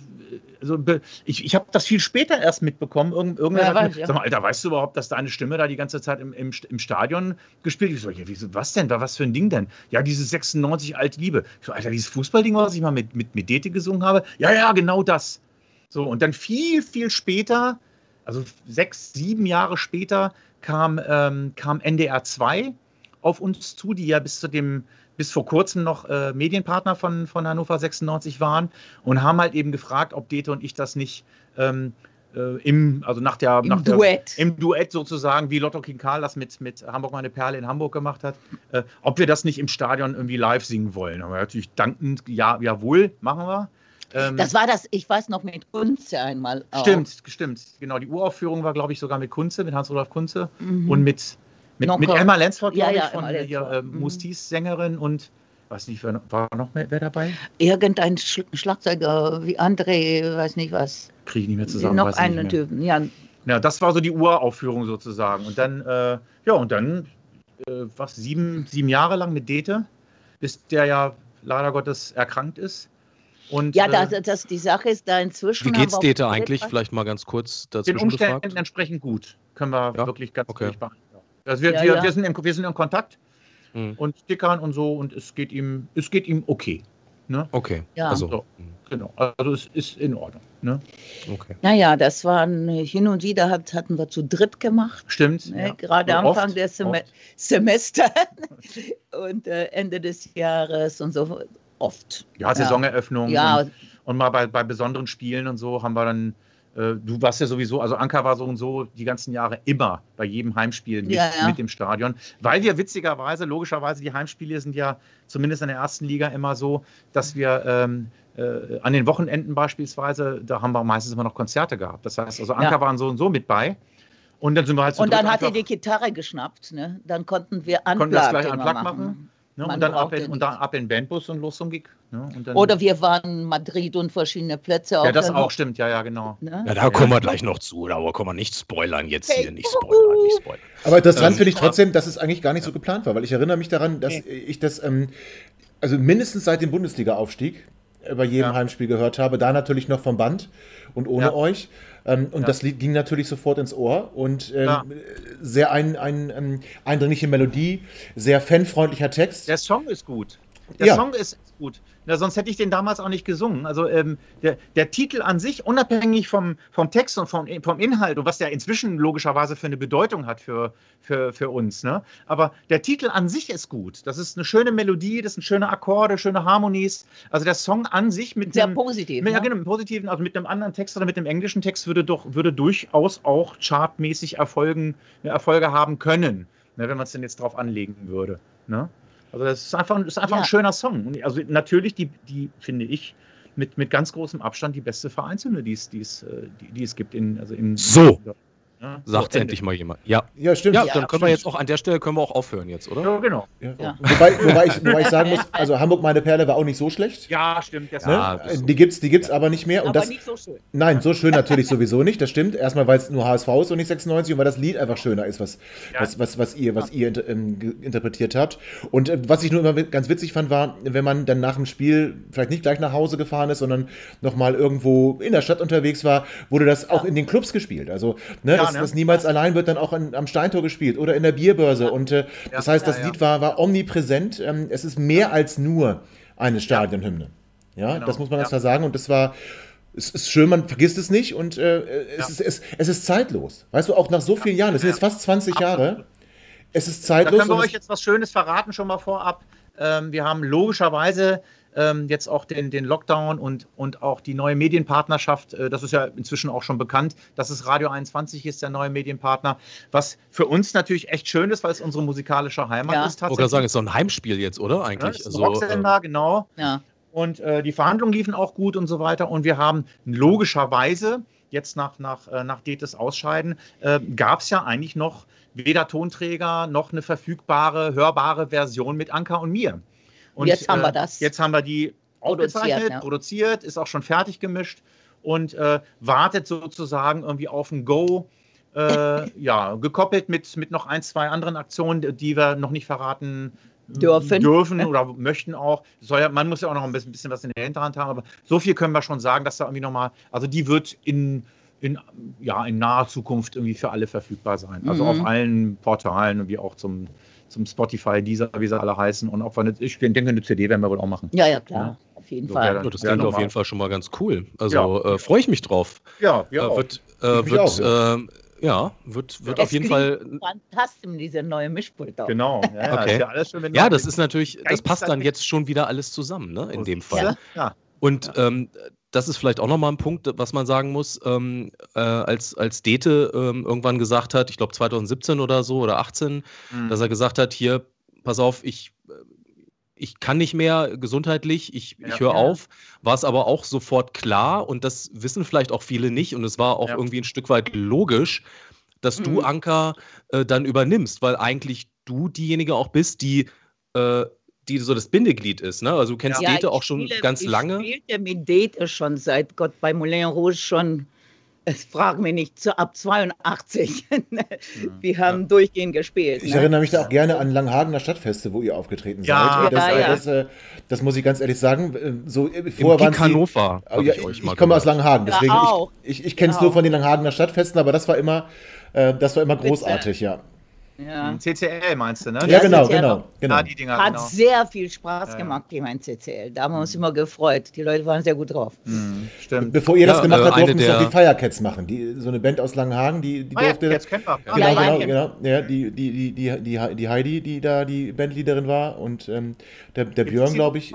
Speaker 3: also ich, ich habe das viel später erst mitbekommen. Irgend, irgendwer
Speaker 4: Ja, weiß,
Speaker 3: mir,
Speaker 4: ja.
Speaker 3: Sag mal, Alter, weißt du überhaupt, dass deine Stimme da die ganze Zeit im, im, im Stadion gespielt wird? Ich so, ja, wieso, was denn? Was für ein Ding denn? Ja, dieses 96 alte Liebe. Ich so, Alter, dieses Fußballding, was ich mal mit, mit, mit Dete gesungen habe. Ja, ja, genau das. So, und dann viel, viel später, also sechs, sieben Jahre später, kam, ähm, kam NDR 2 auf uns zu, die ja bis zu dem, bis vor kurzem noch äh, Medienpartner von, von Hannover 96 waren und haben halt eben gefragt, ob Dete und ich das nicht ähm, äh, im, also nach der,
Speaker 4: Im
Speaker 3: nach der,
Speaker 4: Duett.
Speaker 3: im Duett sozusagen, wie Lotto King Karl das mit, mit Hamburg meine Perle in Hamburg gemacht hat, äh, ob wir das nicht im Stadion irgendwie live singen wollen. Aber natürlich dankend, ja, jawohl, machen wir. Ähm,
Speaker 4: Das war das, ich weiß noch, mit Kunze einmal. Auch.
Speaker 3: Stimmt, stimmt. Genau, die Uraufführung war, glaube ich, sogar mit Kunze, mit Hans-Olaf Kunze
Speaker 4: Mhm.
Speaker 3: und mit, mit, mit Emma Lensford,
Speaker 4: Ja,
Speaker 3: glaube ich,
Speaker 4: ja,
Speaker 3: von
Speaker 4: Emma
Speaker 3: äh,
Speaker 4: Mhm.
Speaker 3: Mustis Sängerin und weiß nicht, wer, war noch mehr, wer dabei?
Speaker 4: Irgendein Sch Schlagzeuger wie André, weiß nicht was.
Speaker 3: Kriege ich nicht mehr zusammen.
Speaker 4: noch einen. Typen. Ja,
Speaker 3: Ja, das war so die Uraufführung sozusagen. Und dann, äh, ja, und dann, äh, was, sieben, sieben Jahre lang mit Dete, bis der ja leider Gottes erkrankt ist. Und,
Speaker 4: ja
Speaker 3: äh,
Speaker 4: das, das, die Sache ist da inzwischen.
Speaker 2: Wie geht's
Speaker 4: haben wir
Speaker 2: Dete eigentlich? Vielleicht mal ganz kurz
Speaker 3: den
Speaker 2: dazwischen
Speaker 3: Umständen
Speaker 2: gefragt.
Speaker 3: entsprechend gut. Können wir
Speaker 2: Ja?
Speaker 3: wirklich ganz
Speaker 2: Okay.
Speaker 3: ehrlich beantworten. Also wir,
Speaker 4: Ja,
Speaker 3: wir,
Speaker 4: ja.
Speaker 3: Wir, sind in, wir sind in Kontakt
Speaker 2: Mhm.
Speaker 3: und stickern und so und es geht ihm, es geht ihm okay. Ne?
Speaker 2: Okay.
Speaker 4: Ja.
Speaker 2: Also,
Speaker 3: So. Genau. Also es ist in Ordnung. Ne?
Speaker 2: okay.
Speaker 4: Naja, das waren hin und wieder hat, hatten wir zu dritt gemacht.
Speaker 3: Stimmt.
Speaker 4: Ne?
Speaker 3: ja.
Speaker 4: Gerade
Speaker 3: Ja,
Speaker 4: Anfang
Speaker 3: oft,
Speaker 4: des Sem
Speaker 3: oft.
Speaker 4: Semester und äh, Ende des Jahres und so oft.
Speaker 3: Ja, Saisoneröffnung.
Speaker 4: Ja,
Speaker 3: Und, und mal bei, bei besonderen Spielen und so haben wir dann, äh, du warst ja sowieso, also Anker war so und so die ganzen Jahre immer bei jedem Heimspiel mit,
Speaker 4: Ja, ja.
Speaker 3: mit im Stadion. Weil wir witzigerweise, logischerweise, die Heimspiele sind ja zumindest in der ersten Liga immer so, dass wir ähm, äh, an den Wochenenden beispielsweise, da haben wir meistens immer noch Konzerte gehabt. Das heißt, also Anker
Speaker 4: Ja.
Speaker 3: waren so und so mit bei. Und dann sind wir halt zu
Speaker 4: und dann hat er die Gitarre geschnappt. Ne? Dann konnten wir
Speaker 3: Konnten wir das
Speaker 4: Unplugged
Speaker 3: gleich Unplugged
Speaker 4: machen.
Speaker 3: machen? Ne?
Speaker 4: Man
Speaker 3: Und, dann ab in, und dann ab in den Bandbus und los zum Gig. Ne? Und dann,
Speaker 4: Oder wir waren in Madrid und verschiedene Plätze.
Speaker 3: ja, das auch stimmt, ja, ja, genau.
Speaker 4: Ne?
Speaker 2: Ja, da kommen wir gleich noch zu. Da kommen wir nicht spoilern jetzt
Speaker 4: Okay.
Speaker 2: hier. Nicht spoilern, nicht spoilern.
Speaker 1: Aber interessant
Speaker 2: Ähm,
Speaker 1: finde ich trotzdem, dass es eigentlich gar nicht so geplant war, weil ich erinnere mich daran, dass ich das, ähm, also mindestens seit dem Bundesliga-Aufstieg äh, bei jedem
Speaker 3: Ja.
Speaker 1: Heimspiel gehört habe, da natürlich noch vom Band und ohne
Speaker 3: Ja.
Speaker 1: euch. Ähm, und
Speaker 3: Ja.
Speaker 1: das Lied ging natürlich sofort ins Ohr und ähm,
Speaker 3: Ja.
Speaker 1: sehr ein, ein, ähm, eindringliche Melodie, sehr fanfreundlicher Text.
Speaker 3: Der Song ist gut. Der
Speaker 1: Ja.
Speaker 3: Song ist gut. Na, sonst hätte ich den damals auch nicht gesungen. Also ähm, der, der Titel an sich, unabhängig vom, vom Text und vom, vom Inhalt und was der inzwischen logischerweise für eine Bedeutung hat für, für, für uns. Ne? Aber der Titel an sich ist gut. Das ist eine schöne Melodie, das sind schöne Akkorde, schöne Harmonies. Also der Song an sich mit
Speaker 4: Sehr
Speaker 3: dem,
Speaker 4: positiv.
Speaker 3: mit, ja,
Speaker 4: ne?
Speaker 3: genau, mit dem positiven, also mit einem anderen Text oder mit dem englischen Text würde doch würde durchaus auch chartmäßig Erfolgen, Erfolge haben können, ne, wenn man es denn jetzt drauf anlegen würde. Ne? Also das ist einfach, das ist einfach
Speaker 4: Ja.
Speaker 3: ein schöner Song. Also natürlich die, die finde ich mit, mit ganz großem Abstand die beste Vereinshymne, die es, die es, äh, die, die es gibt in, also in
Speaker 2: So.
Speaker 3: Ja,
Speaker 2: Sagt
Speaker 3: so,
Speaker 2: endlich mal jemand. Ja.
Speaker 1: Ja, stimmt.
Speaker 2: Ja,
Speaker 4: Ja,
Speaker 2: dann können wir jetzt auch an der Stelle können wir auch aufhören jetzt, oder?
Speaker 3: Ja, genau.
Speaker 1: Ja.
Speaker 4: Ja.
Speaker 1: Wobei, wobei, ich, wobei ich sagen muss, also Hamburg meine Perle war auch nicht so schlecht.
Speaker 3: Ja, stimmt.
Speaker 1: Ne?
Speaker 2: Das so.
Speaker 1: die gibt's, die gibt's aber nicht mehr. Und
Speaker 4: Aber
Speaker 1: das,
Speaker 4: nicht so schön.
Speaker 1: nein, so schön natürlich sowieso nicht. Das stimmt. Erstmal, weil es nur HSV ist und nicht 96 und weil das Lied einfach schöner ist, was,
Speaker 3: Ja.
Speaker 1: was, was, was ihr, was ihr inter, ähm, interpretiert habt. Und äh, was ich nur immer ganz witzig fand, war, wenn man dann nach dem Spiel vielleicht nicht gleich nach Hause gefahren ist, sondern nochmal irgendwo in der Stadt unterwegs war, wurde das auch in den Clubs gespielt. Also, ne,
Speaker 3: Ja,
Speaker 1: das,
Speaker 3: ne?
Speaker 1: das niemals allein wird dann auch an, am Steintor gespielt oder in der Bierbörse. Und äh, das heißt,
Speaker 3: Ja,
Speaker 1: das
Speaker 3: ja.
Speaker 1: Lied war, war omnipräsent. Ähm, es ist mehr als nur eine Stadionhymne. Ja,
Speaker 3: Genau.
Speaker 1: das muss man
Speaker 3: Ja.
Speaker 1: klar sagen. Und das war, es ist schön, man vergisst es nicht und äh, es,
Speaker 3: Ja.
Speaker 1: ist, es, es ist zeitlos. Weißt du, auch nach so vielen Jahren, das sind jetzt fast 20 Jahre, es ist
Speaker 3: Da
Speaker 1: zeitlos.
Speaker 3: können wir euch jetzt was Schönes verraten, schon mal vorab. Ähm, wir haben logischerweise ähm, jetzt auch den, den Lockdown und, und auch die neue Medienpartnerschaft. Äh, das ist ja inzwischen auch schon bekannt, dass es Radio 21 ist, der neue Medienpartner. Was für uns natürlich echt schön ist, weil es unsere musikalische Heimat
Speaker 4: Ja.
Speaker 3: ist
Speaker 2: Ich wollte gerade sagen, ist so ein Heimspiel jetzt, oder?
Speaker 3: Ja,
Speaker 2: Eigentlich.
Speaker 3: ist ein
Speaker 2: also,
Speaker 3: Rocksender, genau.
Speaker 4: Ja.
Speaker 3: Und äh, die Verhandlungen liefen auch gut und so weiter. Und wir haben logischerweise, jetzt nach, nach, äh, nach Detes Ausscheiden, äh, gab es ja eigentlich noch weder Tonträger noch eine verfügbare, hörbare Version mit Anka und mir. Und
Speaker 4: Jetzt haben wir
Speaker 3: äh,
Speaker 4: das.
Speaker 3: Jetzt haben wir die
Speaker 4: Produziert,
Speaker 3: aufgezeichnet,
Speaker 4: ja.
Speaker 3: produziert, ist auch schon fertig gemischt und äh, wartet sozusagen irgendwie auf ein Go. Äh, ja, gekoppelt mit, mit noch ein, zwei anderen Aktionen, die wir noch nicht verraten
Speaker 4: Dürfen.
Speaker 3: dürfen oder möchten auch. Ja, man muss ja auch noch ein bisschen, bisschen was in der Hinterhand haben, aber so viel können wir schon sagen, dass da irgendwie nochmal, also die wird in, in, ja, in naher Zukunft irgendwie für alle verfügbar sein. Also
Speaker 4: Mhm.
Speaker 3: auf allen Portalen, wie auch zum, zum Spotify, dieser, wie sie alle heißen. Und ob wir eine, ich denke, eine CD werden wir wohl auch machen.
Speaker 4: ja, ja, klar. Auf jeden
Speaker 3: So
Speaker 4: Fall.
Speaker 2: Ja, das
Speaker 3: Ja,
Speaker 2: klingt auf jeden Fall schon mal ganz cool. Also äh, freue ich mich drauf.
Speaker 3: Ja, ja.
Speaker 2: Äh, wird äh, wird,
Speaker 1: auch, ja.
Speaker 2: ähm, ja, wird, wird
Speaker 4: Es
Speaker 2: auf jeden Fall.
Speaker 4: Fantastisch, diese neue Mischpult. auch.
Speaker 3: Genau. Ja, ja,
Speaker 2: Okay.
Speaker 3: ist ja,
Speaker 2: Ja, das ist natürlich, das passt dann jetzt schon wieder alles zusammen, ne? In dem Fall.
Speaker 3: Ja. ja.
Speaker 2: Und ähm, das ist vielleicht auch nochmal ein Punkt, was man sagen muss, ähm, äh, als, als Dete ähm, irgendwann gesagt hat, ich glaube 2017 oder so oder 18,
Speaker 3: Mhm.
Speaker 2: dass er gesagt hat, hier, pass auf, ich, äh, ich kann nicht mehr gesundheitlich, ich,
Speaker 3: Ja.
Speaker 2: ich höre
Speaker 4: Ja.
Speaker 2: auf, war es aber auch sofort klar und das wissen vielleicht auch viele nicht und es war auch
Speaker 3: Ja.
Speaker 2: irgendwie ein Stück weit logisch, dass du,
Speaker 4: Mhm.
Speaker 2: Anker, äh, dann übernimmst, weil eigentlich du diejenige auch bist, die, äh, die so das Bindeglied ist. Ne? Also du kennst
Speaker 4: Ja,
Speaker 2: Dete
Speaker 4: ich
Speaker 2: auch schon
Speaker 4: spiele-
Speaker 2: ganz
Speaker 4: ich
Speaker 2: lange.
Speaker 4: spielte mit Dete schon seit Gott bei Moulin Rouge schon, es frag mich nicht, zu, ab 82. Wir haben durchgehend gespielt.
Speaker 1: ich
Speaker 4: ne?
Speaker 1: erinnere mich da auch gerne an Langhagener Stadtfeste, wo ihr aufgetreten
Speaker 3: Ja,
Speaker 1: seid. Das,
Speaker 4: ja, ja.
Speaker 1: Das, äh, das muss ich ganz ehrlich sagen. äh, So, äh,
Speaker 2: Im
Speaker 1: vorher waren
Speaker 2: Gig
Speaker 1: sie,
Speaker 2: Hannover.
Speaker 1: Oh, ja,
Speaker 2: ich
Speaker 1: ich, ich komme aus
Speaker 4: Ja,
Speaker 1: deswegen
Speaker 4: auch.
Speaker 1: ich, ich, ich kenne es
Speaker 4: Ja,
Speaker 1: nur von den Langhagener Stadtfesten, aber das war immer, äh, das war immer
Speaker 4: Bitte.
Speaker 1: großartig, ja.
Speaker 4: Ja.
Speaker 3: CCL meinst du, ne?
Speaker 1: Ja,
Speaker 4: Das
Speaker 1: genau,
Speaker 4: ja
Speaker 1: genau, genau.
Speaker 3: Die Dinger,
Speaker 4: Hat
Speaker 3: genau.
Speaker 4: sehr viel Spaß
Speaker 3: Ja,
Speaker 4: gemacht, hier mein CCL. Da haben wir uns immer gefreut. Die Leute waren sehr gut drauf.
Speaker 3: Mhm, stimmt.
Speaker 1: Bevor ihr das
Speaker 2: Ja,
Speaker 1: gemacht
Speaker 2: äh,
Speaker 1: habt, durften es auch die Firecats machen. Die, so eine Band aus Langenhagen, die, die
Speaker 3: Ah, ja,
Speaker 1: durfte.
Speaker 3: jetzt kennt man.
Speaker 1: Genau,
Speaker 4: Ja,
Speaker 1: genau,
Speaker 4: ja.
Speaker 1: genau. Ja, die, die, die, die, die, die Heidi, die da die Bandleaderin war und ähm, der, der Björn, glaube ich.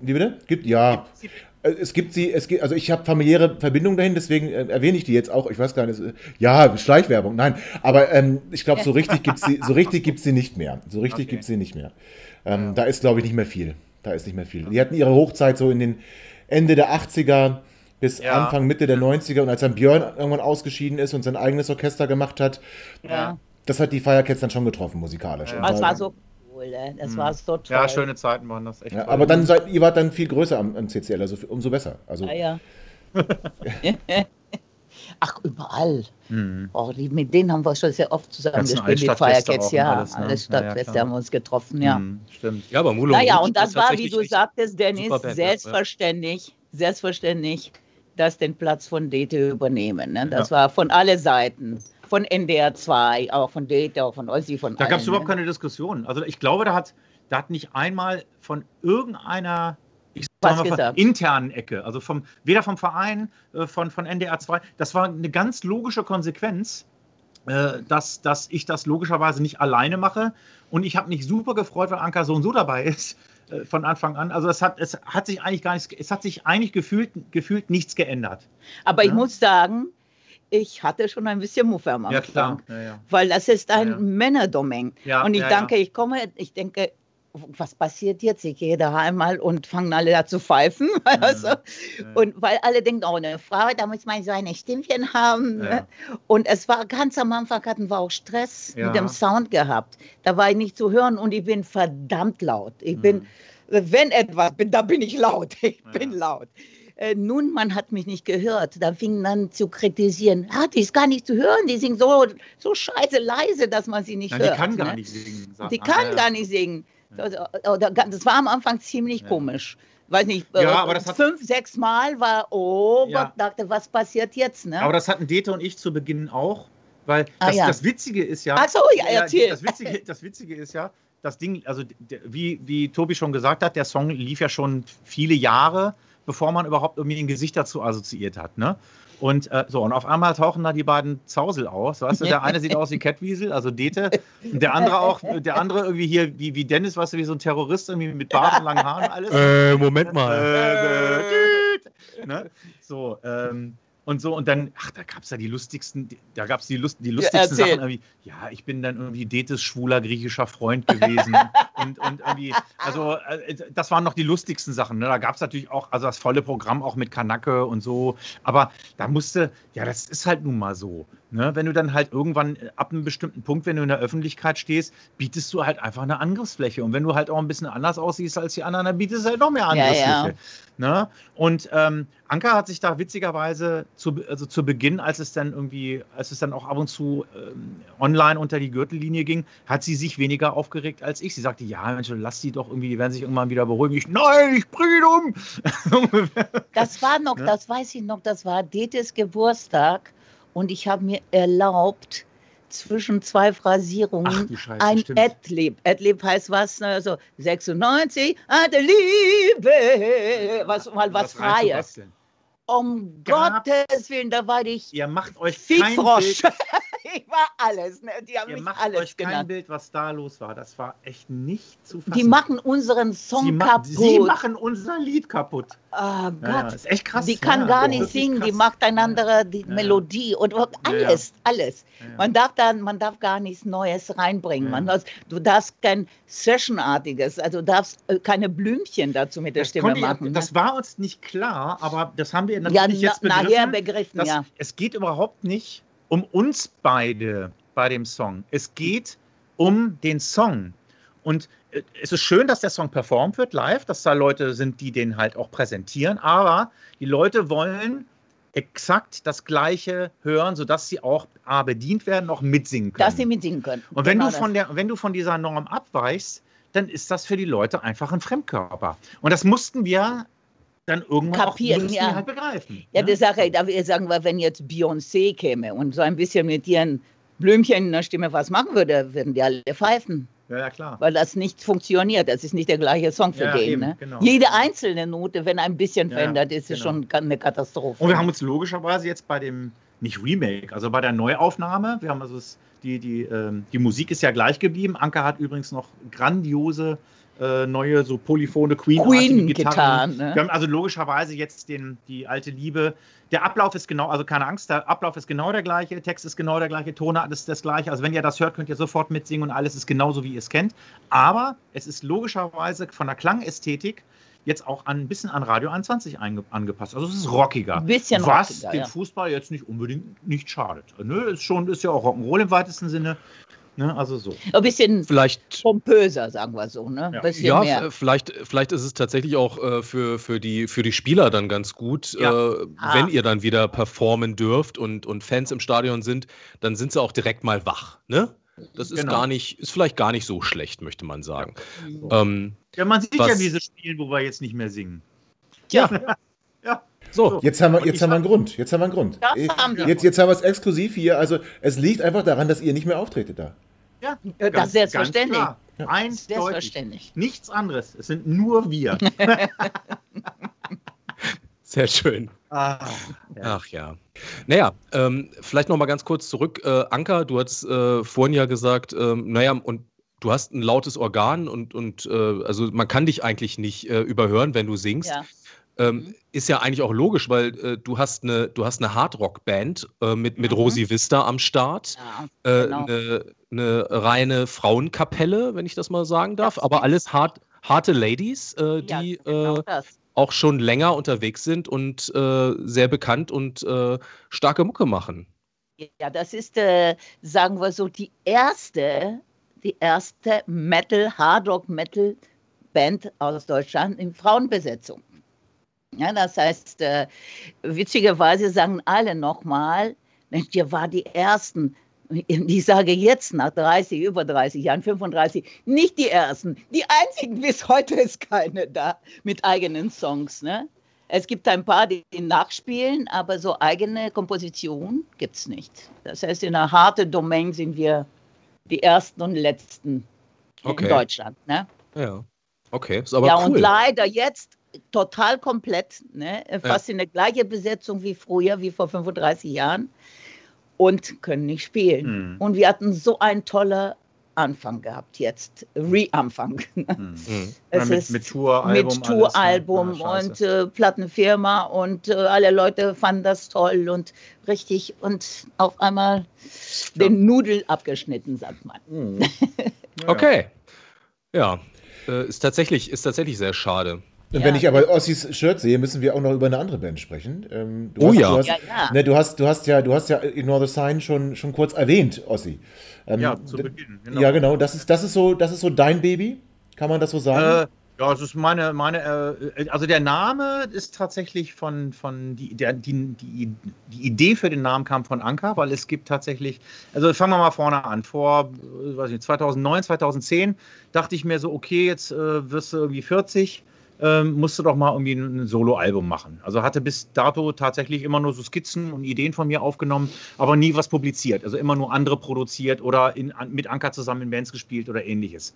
Speaker 1: Wie bitte? Gibt, ja. Äh, Es gibt sie, es gibt, also ich habe familiäre Verbindungen dahin, deswegen äh, erwähne ich die jetzt auch. Ich weiß gar nicht, äh, ja, Schleichwerbung, nein. Aber ähm, ich glaube, so richtig gibt sie, so richtig gibt's sie nicht mehr. So richtig
Speaker 3: Okay.
Speaker 1: gibt sie nicht mehr. Ähm, Da ist, glaube ich, nicht mehr viel. Da ist nicht mehr viel. Die hatten ihre Hochzeit so in den Ende der 80er bis
Speaker 3: Ja.
Speaker 1: Anfang, Mitte der 90er. Und als dann Björn irgendwann ausgeschieden ist und sein eigenes Orchester gemacht hat,
Speaker 4: Ja.
Speaker 1: das hat die Firecats dann schon getroffen musikalisch.
Speaker 3: Ja.
Speaker 1: War-
Speaker 4: war so cool. ne? Das
Speaker 3: Mhm.
Speaker 4: war so toll.
Speaker 3: Ja, schöne Zeiten waren das echt.
Speaker 1: ja, aber dann seid, ihr wart dann viel größer am, am CCL, also umso besser. Also,
Speaker 4: Ja, ja. Ach, überall.
Speaker 3: Mhm.
Speaker 4: Oh, die, mit denen haben wir schon sehr oft zusammen
Speaker 3: Ganzen
Speaker 4: gespielt, die Firecats, ja.
Speaker 3: alles, ne?
Speaker 4: Alles
Speaker 3: Ja, ja,
Speaker 4: Stadtfeste
Speaker 3: klar.
Speaker 4: haben wir uns getroffen, ja.
Speaker 3: Mhm, stimmt.
Speaker 2: Ja, aber Moulin
Speaker 4: Naja, und das war, wie du sagtest, Dennis,
Speaker 2: Band, ja, ja.
Speaker 4: selbstverständlich, selbstverständlich, dass den Platz von Dete übernehmen. Ne? Das
Speaker 3: Ja.
Speaker 4: war von alle Seiten von NDR 2, auch von Data, von Ossi, von
Speaker 3: Da gab es überhaupt
Speaker 4: ne?
Speaker 3: keine Diskussion. Also ich glaube, da hat, da hat nicht einmal von irgendeiner ich sag mal, von internen Ecke, also vom, weder vom Verein, äh, von, von NDR 2, das war eine ganz logische Konsequenz, äh, dass, dass ich das logischerweise nicht alleine mache. Und ich habe mich super gefreut, weil Anka so und so dabei ist äh, von Anfang an. Also es hat, es hat sich eigentlich gar nichts, es hat sich eigentlich gefühlt, gefühlt nichts geändert.
Speaker 4: Aber ich
Speaker 3: Ja.
Speaker 4: muss sagen, ich hatte schon ein bisschen Muffe am Anfang.
Speaker 3: Ja, ja.
Speaker 4: Weil das ist ein
Speaker 3: Ja, ja.
Speaker 4: Männerdomain.
Speaker 3: Ja,
Speaker 4: und ich
Speaker 3: ja, ja.
Speaker 4: ich komme, ich denke, was passiert jetzt? Ich gehe daheim mal und fangen alle da zu pfeifen. Also,
Speaker 3: ja.
Speaker 4: Und weil alle denken, oh, eine Frau, da muss man so ein Stimmchen haben. ne?
Speaker 3: Ja.
Speaker 4: Und es war ganz am Anfang hatten wir auch Stress
Speaker 3: Ja.
Speaker 4: mit dem Sound gehabt. Da war ich nicht zu hören und ich bin verdammt laut. Ich bin, wenn etwas bin, da bin ich laut. Ich
Speaker 3: Ja.
Speaker 4: bin laut. Äh, nun, man hat mich nicht gehört. Da fing dann zu kritisieren. Ah, die ist gar nicht zu hören. Die singt so, so scheiße leise, dass man sie nicht
Speaker 3: Nein,
Speaker 4: hört.
Speaker 3: die kann gar
Speaker 4: ne?
Speaker 3: nicht singen.
Speaker 4: Die kann
Speaker 3: ja.
Speaker 4: gar nicht singen.
Speaker 3: Ja.
Speaker 4: Also, Das war am Anfang ziemlich
Speaker 3: Ja.
Speaker 4: komisch. Weiß nicht,
Speaker 3: Ja,
Speaker 4: äh,
Speaker 3: aber das hat-
Speaker 4: fünf, sechs Mal war, oh
Speaker 3: Ja.
Speaker 4: Gott, dachte, was passiert jetzt? Ne?
Speaker 3: Aber das hatten Dete und ich zu Beginn auch, weil
Speaker 4: Ah,
Speaker 3: das,
Speaker 4: ja.
Speaker 3: das Witzige ist ja.
Speaker 4: Ach so, ja, erzähl.
Speaker 3: Das Witzige, das Witzige ist ja, das Ding, also wie, wie Tobi schon gesagt hat, der Song lief ja schon viele Jahre, bevor man überhaupt irgendwie ein Gesicht dazu assoziiert hat. Ne? Und äh, so, und auf einmal tauchen da die beiden Zausel aus. Weißt du, der eine sieht aus wie Catwiesel, also Dete, und der andere auch, der andere irgendwie hier wie, wie Dennis, weißt du, wie so ein Terrorist, irgendwie mit Bart und langen Haaren und alles.
Speaker 2: Äh, Moment mal.
Speaker 3: Äh, ne? So, ähm, und so, und dann, ach, da gab es ja die lustigsten, da gab es die, Lust, die lustigsten
Speaker 4: erzähl.
Speaker 3: Sachen irgendwie. Ja, ich bin dann irgendwie Detes schwuler griechischer Freund gewesen. und, und irgendwie, also, äh, das waren noch die lustigsten Sachen. Ne? Da gab es natürlich auch, also das volle Programm auch mit Kanake und so. Aber da musste, ja, das ist halt nun mal so. Ne? Wenn du dann halt irgendwann äh, ab einem bestimmten Punkt, wenn du in der Öffentlichkeit stehst, bietest du halt einfach eine Angriffsfläche. Und wenn du halt auch ein bisschen anders aussiehst als die anderen, dann bietest du halt noch mehr
Speaker 4: Ja,
Speaker 3: Angriffsfläche.
Speaker 4: ja.
Speaker 3: Ne? Und ähm, Anka hat sich da witzigerweise zu, also zu Beginn, als es dann irgendwie, als es dann auch ab und zu ähm, online unter die Gürtellinie ging, hat sie sich weniger aufgeregt als ich. Sie sagte, ja, Mensch, lass die doch irgendwie, die werden sich irgendwann wieder beruhigen. Ich, nein, ich bringe ihn um.
Speaker 4: Das war noch,
Speaker 3: Ne?
Speaker 4: das weiß ich noch, das war Detes Geburtstag und ich habe mir erlaubt, zwischen zwei Phrasierungen
Speaker 3: Scheiße,
Speaker 4: ein
Speaker 3: stimmt.
Speaker 4: Adlib. Adlib heißt was? Ne? So 96, Adliebe, was mal was, Freies.
Speaker 3: reinzubasteln.
Speaker 4: Um
Speaker 3: Gab-
Speaker 4: Gottes Willen, da war ich
Speaker 3: Ihr macht euch kein. Bild,
Speaker 4: ich war alles. Ne? Die haben
Speaker 3: ihr
Speaker 4: mich
Speaker 3: macht
Speaker 4: alles
Speaker 3: euch kein
Speaker 4: genannt.
Speaker 3: Bild, was da los war. Das war echt nicht zu fassen.
Speaker 4: Die machen unseren Song
Speaker 3: sie, ma
Speaker 4: kaputt.
Speaker 3: sie machen unser Lied kaputt.
Speaker 4: Ah
Speaker 3: Ja, ja,
Speaker 4: Gott.
Speaker 3: ist echt krass.
Speaker 4: Die kann
Speaker 3: ja,
Speaker 4: gar
Speaker 3: das
Speaker 4: nicht singen, die
Speaker 3: krass.
Speaker 4: macht eine andere die
Speaker 3: Ja, ja.
Speaker 4: Melodie und
Speaker 3: Ja, ja.
Speaker 4: alles, alles.
Speaker 3: Ja, ja.
Speaker 4: Man darf dann, man darf gar nichts Neues reinbringen.
Speaker 3: Ja.
Speaker 4: Man du darfst kein Sessionartiges, also du darfst äh, keine Blümchen dazu mit der
Speaker 3: Das,
Speaker 4: Stimme
Speaker 3: konnte ich-
Speaker 4: machen. ne?
Speaker 3: das war uns nicht klar, aber das haben wir
Speaker 4: ja,
Speaker 3: natürlich
Speaker 4: na,
Speaker 3: jetzt begriffen.
Speaker 4: nachher begriffen, ja.
Speaker 3: Es geht überhaupt nicht um uns beide bei dem Song. Es geht um den Song. Und äh, es ist schön, dass der Song performt wird live, dass da Leute sind, die den halt auch präsentieren, aber die Leute wollen exakt das Gleiche hören, sodass sie auch A, bedient werden, auch mitsingen können.
Speaker 4: Dass sie mitsingen können.
Speaker 3: Und wenn,
Speaker 4: Genau
Speaker 3: du von der, wenn du von dieser Norm abweichst, dann ist das für die Leute einfach ein Fremdkörper. Und das mussten wir dann irgendwann
Speaker 4: Kapieren,
Speaker 3: auch
Speaker 4: ja.
Speaker 3: halt begreifen.
Speaker 4: Ja,
Speaker 3: ne?
Speaker 4: das sage ich, da wir sagen wir, wenn jetzt Beyoncé käme und so ein bisschen mit ihren Blümchen in der Stimme was machen würde, würden die alle pfeifen,
Speaker 3: ja, ja, klar.
Speaker 4: weil das nicht funktioniert. Das ist nicht der gleiche Song für
Speaker 3: Ja,
Speaker 4: den.
Speaker 3: eben,
Speaker 4: ne?
Speaker 3: genau.
Speaker 4: Jede einzelne Note, wenn ein bisschen
Speaker 3: Ja,
Speaker 4: verändert ist, ist
Speaker 3: genau.
Speaker 4: schon eine Katastrophe.
Speaker 3: Und wir haben uns logischerweise jetzt bei dem, nicht Remake, also bei der Neuaufnahme, wir haben also die, die, ähm, die Musik ist ja gleich geblieben. Anke hat übrigens noch grandiose äh, neue, so polyphone queen
Speaker 4: Queen
Speaker 3: Gitarren.
Speaker 4: getan. Ne?
Speaker 3: Wir haben also logischerweise jetzt den, die alte Liebe. Der Ablauf ist genau, also keine Angst, der Ablauf ist genau der gleiche, Text ist genau der gleiche, Tonart ist das gleiche. Also wenn ihr das hört, könnt ihr sofort mitsingen und alles ist genauso, wie ihr es kennt. Aber es ist logischerweise von der Klangästhetik jetzt auch an, ein bisschen an Radio 21 einge, angepasst. Also es ist rockiger.
Speaker 4: Ein bisschen
Speaker 3: was
Speaker 4: rockiger,
Speaker 3: dem
Speaker 4: ja.
Speaker 3: Fußball jetzt nicht unbedingt nicht schadet. Ne? Ist schon, ist ja auch Rock'n'Roll im weitesten Sinne. Ne? Also so.
Speaker 4: Ein bisschen
Speaker 2: Vielleicht
Speaker 4: pompöser, sagen wir so. Ne?
Speaker 3: Ja.
Speaker 2: Ja,
Speaker 4: mehr.
Speaker 2: f- vielleicht, vielleicht ist es tatsächlich auch äh, für, für, die, für die Spieler dann ganz gut,
Speaker 3: Ja.
Speaker 2: äh,
Speaker 4: Ah.
Speaker 2: wenn ihr dann wieder performen dürft und, und Fans im Stadion sind, dann sind sie auch direkt mal wach. Ne? Das ist
Speaker 3: Genau.
Speaker 2: gar nicht, ist vielleicht gar nicht so schlecht, möchte man sagen. Ähm,
Speaker 3: Ja, man sieht
Speaker 2: Was-
Speaker 3: ja diese Spiele, wo wir jetzt nicht mehr singen.
Speaker 4: Ja.
Speaker 1: So, jetzt haben wir, jetzt haben wir einen Grund. Jetzt haben wir einen Grund. Haben jetzt, jetzt haben wir es exklusiv hier. Also es liegt einfach daran, dass ihr nicht mehr auftretet da.
Speaker 4: Ja, äh, das ist selbstverständlich. Ganz
Speaker 3: ja. Eins selbstverständlich. Nichts anderes. Es sind nur wir.
Speaker 2: Sehr schön. Ach ja. Ach, ja. Naja, ähm, vielleicht noch mal ganz kurz zurück. Äh, Anka, du hattest äh, vorhin ja gesagt, ähm, naja, und du hast ein lautes Organ und, und äh, also man kann dich eigentlich nicht äh, überhören, wenn du singst. Ja. Ähm, mhm. Ist ja eigentlich auch logisch, weil äh, du hast eine, du hast eine Hardrock-Band äh, mit, mit mhm. Rosi Vista am Start. Ja, genau. eine, eine reine Frauenkapelle, wenn ich das mal sagen darf, aber alles hart, harte Ladies, die ja, genau auch schon länger unterwegs sind und äh, sehr bekannt und äh, starke Mucke machen.
Speaker 4: Ja, das ist, äh, sagen wir so, die erste, die erste Metal, Hardrock Metal Band aus Deutschland in Frauenbesetzung. Ja, das heißt, äh, witzigerweise sagen alle nochmal, ihr war die Ersten ich sage jetzt nach 30, über 30 Jahren, 35, nicht die ersten, die einzigen, bis heute ist keine da mit eigenen Songs. Ne? Es gibt ein paar, die nachspielen, aber so eigene Komposition gibt es nicht. Das heißt, in einer harten Domain sind wir die ersten und letzten okay. in Deutschland. Ne?
Speaker 2: Ja, okay. Ist aber
Speaker 4: ja,
Speaker 2: cool.
Speaker 4: und leider jetzt total komplett, ne? fast ja. in der gleichen Besetzung wie früher, wie vor 35 Jahren und können nicht spielen. Mhm. Und wir hatten so einen tollen Anfang gehabt jetzt, Re-Anfang. Mhm.
Speaker 3: Es mit, ist mit Touralbum,
Speaker 4: mit Touralbum ah, und äh, Plattenfirma und äh, alle Leute fanden das toll und richtig und auf einmal ja. den Nudel abgeschnitten, sagt man. Mhm.
Speaker 2: Ja. okay, ja, äh, ist tatsächlich ist tatsächlich sehr schade.
Speaker 1: Und wenn ich aber Ossis Shirt sehe, müssen wir auch noch über eine andere Band sprechen.
Speaker 2: Ähm, oh hast, ja.
Speaker 1: Du hast,
Speaker 2: ja,
Speaker 1: ja. Ne, du, hast, du hast ja, du hast ja Ignore the Sign schon, schon kurz erwähnt, Ossi.
Speaker 3: Ähm, ja, zu Beginn.
Speaker 1: Genau. Ja, genau. Das ist, das, ist so, das ist so dein Baby, kann man das so sagen?
Speaker 3: Äh, ja, es ist meine, meine äh, also der Name ist tatsächlich von, von die, der, die, die, die Idee für den Namen kam von Anka, weil es gibt tatsächlich, also fangen wir mal vorne an. Vor weiß nicht, 2009, 2010 dachte ich mir so, okay, jetzt äh, wirst du irgendwie 40 ähm, musste doch mal irgendwie ein Soloalbum machen. Also hatte bis dato tatsächlich immer nur so Skizzen und Ideen von mir aufgenommen, aber nie was publiziert. Also immer nur andere produziert oder in, mit Anker zusammen in Bands gespielt oder ähnliches.